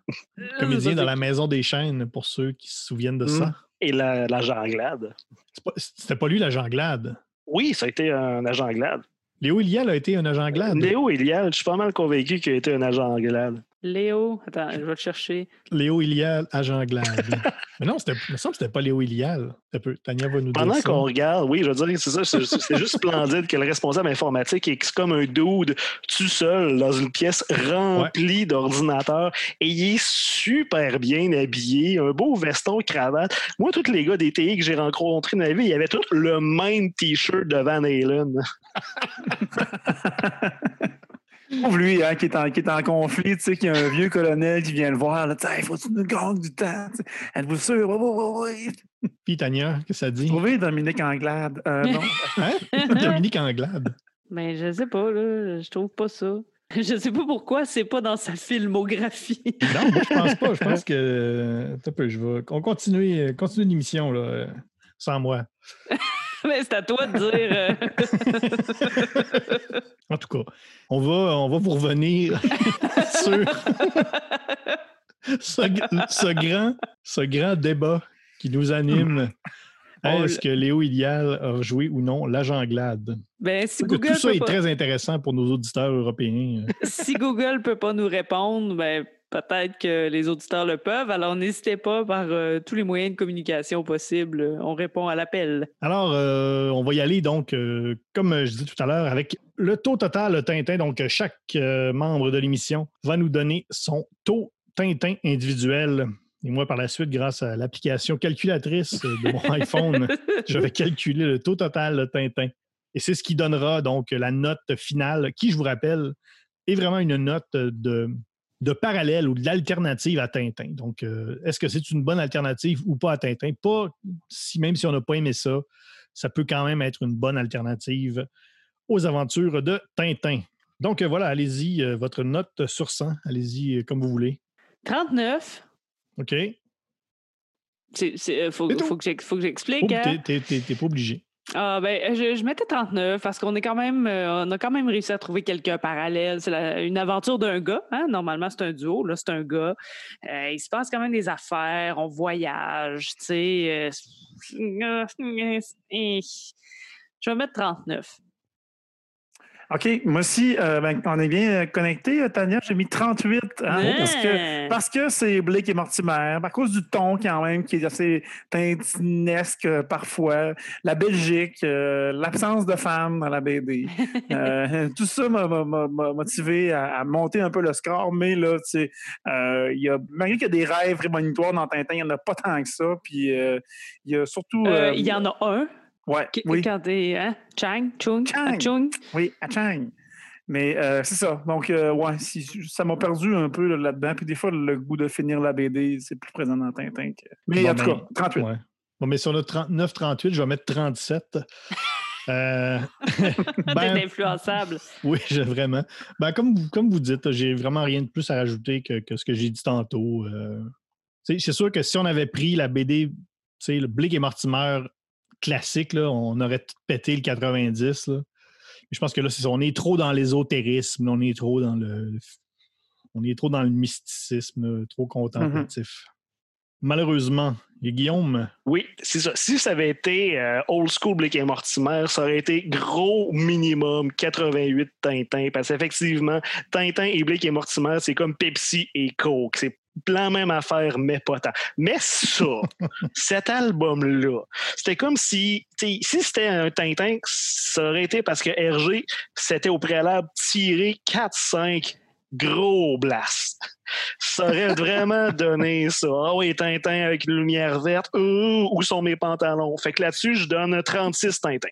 comédien Ça, dans La Maison des Chaînes, pour ceux qui se souviennent de ça. Et la, la janglade. C'est pas- C'était pas lui l'agent Glad. Oui, ça a été un agent glade. Léo Ilial a été un agent Glad. Léo Ilial, je suis pas mal convaincu qu'il a été un agent glade. Léo, attends, je vais te chercher. Léo Ilial, agent Glad. Mais non, c'était- il me semble que c'était pas Léo Ilial. Tania va nous Pendant qu'on regarde, oui, je veux dire, c'est ça, c'est c'est juste splendide que le responsable informatique est comme un dude tout seul dans une pièce remplie d'ordinateurs et il est super bien habillé, un beau veston, cravate. Moi, tous les gars des TI que j'ai rencontrés dans la vie, ils avaient tous le même t-shirt de Van Halen. Pauvre lui, hein, qui, est en, qui est en conflit, tu sais, qu'il y a un vieux colonel qui vient le voir. Là, il faut que tu nous gagnes du temps. Êtes-vous sûr? Oui, oui, oui, oui. Puis Tania, qu'est-ce que ça dit? Trouvez Dominique Anglade. Euh, non. Hein? Dominique Anglade. Mais je sais pas, là, je trouve pas ça. Je sais pas pourquoi c'est pas dans sa filmographie. Non, moi, je pense pas. Je pense que. Attends un peu, je vais. On continue, continue l'émission, là, euh, sans moi. Mais c'est à toi de dire. euh, En tout cas, on va, on va vous revenir sur ce, ce grand, ce grand débat qui nous anime. Est-ce que Léo Ilial a joué ou non l'agent Glad? Ben, si Google, tout ça peut est pas, très intéressant pour nos auditeurs européens. si Google peut pas nous répondre, ben, peut-être que les auditeurs le peuvent. Alors, n'hésitez pas par euh, tous les moyens de communication possibles. On répond à l'appel. Alors, euh, on va y aller donc, euh, comme je disais tout à l'heure, avec le taux total de Tintin. Donc, chaque euh, membre de l'émission va nous donner son taux Tintin individuel. Et moi, par la suite, grâce à l'application calculatrice de mon iPhone, je vais calculer le taux total de Tintin. Et c'est ce qui donnera donc la note finale, qui, je vous rappelle, est vraiment une note de, de parallèle ou de l'alternative à Tintin. Donc, euh, est-ce que c'est une bonne alternative ou pas à Tintin? Pas si même si on n'a pas aimé ça, ça peut quand même être une bonne alternative aux aventures de Tintin. Donc euh, voilà, allez-y, euh, votre note sur 100, allez-y euh, comme vous voulez. 39. OK? Euh, faut, que j'ex- faut que Oh, j'explique. hein? t'es pas obligé. Ah ben, je, mettais 39 parce qu'on est quand même, euh, on a quand même réussi à trouver quelques parallèles. C'est une aventure d'un gars. Hein? Normalement, c'est un duo. Là, c'est un gars. Euh, il se passe quand même des affaires. On voyage. Tu sais. euh, je vais mettre 39. OK. Moi aussi, euh, ben, on est bien connecté, Tania. J'ai mis 38. hein, parce que. Parce que c'est Blake et Mortimer, à cause du ton quand même qui est assez tintinesque euh, parfois, la Belgique, euh, l'absence de femmes dans la BD. Tout ça m'a motivé à, à monter un peu le score, mais là, tu sais, il y a, malgré qu'il y a des rêves prémonitoires dans Tintin, il n'y en a pas tant que ça. Puis il y a surtout. Il y en a un. Ouais, oui. Quand t'es, hein? Chang, Chung, Chang. ah, Chung. Oui, à Chang. Mais euh, c'est ça. Donc, euh, ouais, si- ça m'a perdu un peu là, là-dedans. Puis des fois, le goût de finir la BD, c'est plus présent dans Tintin. que- Mais Bon, en tout ben, cas, 38. Ouais. Bon, mais sur le 39-38, je vais mettre 37. Euh, ben, T'es influençable. Oui, j'ai vraiment. Ben, comme, vous, comme vous dites, j'ai vraiment rien de plus à rajouter que, que ce que j'ai dit tantôt. Euh, c'est sûr que si on avait pris la BD, tu sais, le Blake et Mortimer classique, là, on aurait tout pété le 90. là. Mais je pense que là, c'est ça, on est trop dans l'ésotérisme, on est trop dans le. On est trop dans le mysticisme, là, trop contemplatif. Malheureusement, et Guillaume, Oui, c'est ça. Si ça avait été euh, old school Blake et Mortimer, ça aurait été gros minimum 88 Tintin. Parce qu'effectivement, Tintin et Blake et Mortimer, c'est comme Pepsi et Coke. C'est la même affaire, mais pas tant. Mais ça, cet album-là, c'était comme si, si c'était un Tintin, ça aurait été parce que RG, c'était au préalable tiré 4-5 gros blast. Ça aurait vraiment donné ça. Ah oui, Tintin avec une lumière verte. Ouh, où sont mes pantalons? Fait que là-dessus, je donne 36 Tintin.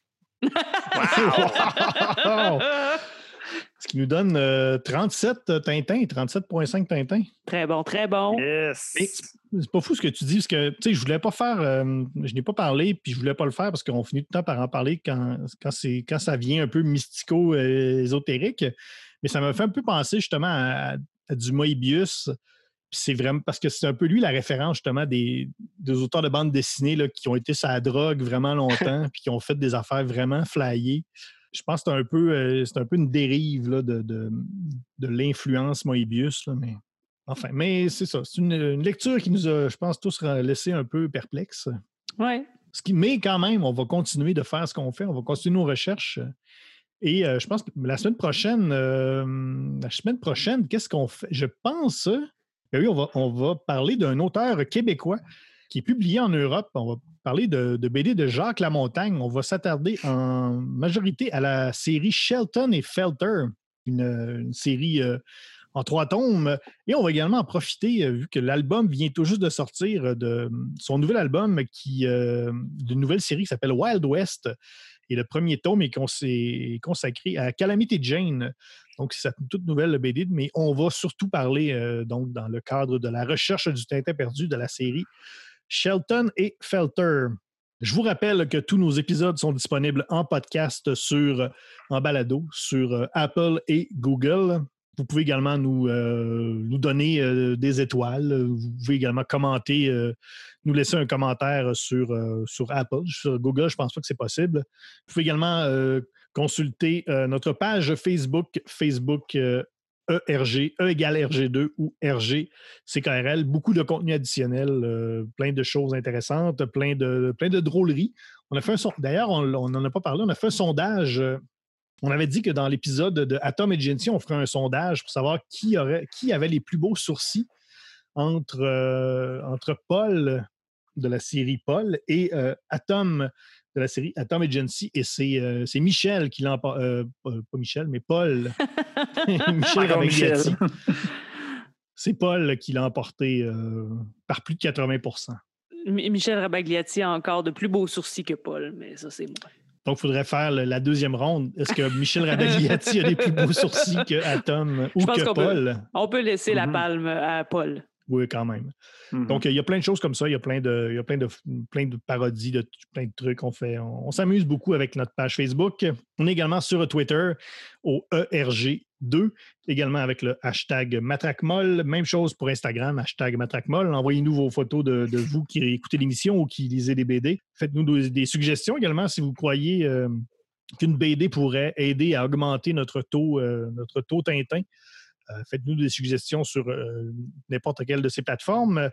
Wow! ce qui nous donne euh, 37 Tintin, 37,5 Tintin. Très bon, très bon. Yes. C'est pas fou ce que tu dis, parce que tu sais, je voulais pas faire, euh, je n'ai pas parlé, puis je voulais pas le faire parce qu'on finit tout le temps par en parler quand, quand, c'est, quand ça vient un peu mystico-ésotérique. Mais ça m'a fait un peu penser justement à, à du Moebius. C'est vraiment parce que c'est un peu lui la référence justement des, des auteurs de bande dessinée là, qui ont été sur la drogue vraiment longtemps, puis qui ont fait des affaires vraiment flyées. Je pense que c'est un peu, euh, c'est un peu une dérive là, de, de, de l'influence Moebius, là, mais Enfin, mais c'est ça. C'est une, une lecture qui nous a, je pense, tous laissé un peu perplexes. Qui, mais quand même, on va continuer de faire ce qu'on fait. On va continuer nos recherches. Et euh, je pense que la semaine prochaine, euh, la semaine prochaine, qu'est-ce qu'on fait? Je pense, ben oui, on va, on va parler d'un auteur québécois qui est publié en Europe. On va parler de, BD de Jacques Lamontagne. On va s'attarder en majorité à la série Shelton et Felter, une, série euh, en trois tomes. Et on va également en profiter, euh, vu que l'album vient tout juste de sortir, euh, de son nouvel album qui d'une nouvelle série qui s'appelle Wild West. Et le premier tome est, cons- est consacré à Calamity Jane. Donc, c'est une toute nouvelle BD, mais on va surtout parler, donc, dans le cadre de la recherche du Tintin perdu de la série Shelton et Felter. Je vous rappelle que tous nos épisodes sont disponibles en podcast sur en balado sur euh, Apple et Google. Vous pouvez également nous, euh, donner euh, des étoiles. Vous pouvez également commenter, euh, nous laisser un commentaire sur, euh, sur Apple. Sur Google, je ne pense pas que c'est possible. Vous pouvez également euh, consulter euh, notre page Facebook, Facebook euh, ERG, E égale RG2 ou RG CKRL. Beaucoup de contenu additionnel, euh, plein de choses intéressantes, plein de, plein de drôleries. On a fait un D'ailleurs, on n'en a pas parlé, on a fait un sondage euh, On avait dit que dans l'épisode de Atom Agency, on ferait un sondage pour savoir qui, aurait, qui avait les plus beaux sourcils entre, euh, entre Paul de la série Paul et Atom de la série Atom Agency. Et c'est euh, c'est Michel qui l'emporte. pas Michel, mais Paul. Michel. C'est Paul qui l'a emporté par plus de 80 Mi- Michel Rabagliati a encore de plus beaux sourcils que Paul, mais ça, c'est moi. Donc, il faudrait faire le- la deuxième ronde. Est-ce que Michel Rabagliati a des plus beaux sourcils que Atom ou que peut- Paul? On peut laisser la Mhm. palme à Paul. Oui, quand même. Mhm. Donc, il y a plein de choses comme ça. Il y a plein de, il y a plein de, plein de parodies, de plein de trucs. On fait, on, on s'amuse beaucoup avec notre page Facebook. On est également sur Twitter au E ERG2, également avec le hashtag MatraqueMolle. Même chose pour Instagram, hashtag MatraqueMolle. Envoyez-nous vos photos de, de vous qui écoutez l'émission ou qui lisez des BD. Faites-nous des, des suggestions également si vous croyez euh, qu'une BD pourrait aider à augmenter notre taux, euh, notre taux Tintin. Euh, Faites-nous des suggestions sur euh, n'importe quelle de ces plateformes.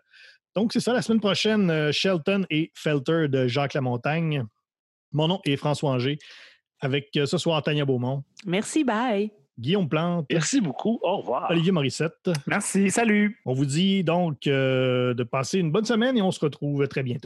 Donc, c'est ça, la semaine prochaine, euh, Shelton et Felter de Jacques Lamontagne. Mon nom est François Anger, avec ce soir Tania Beaumont, Merci, bye. Guillaume Plante, Merci beaucoup. Au revoir. Olivier Morissette. Merci, salut. On vous dit donc euh, de passer une bonne semaine et on se retrouve très bientôt.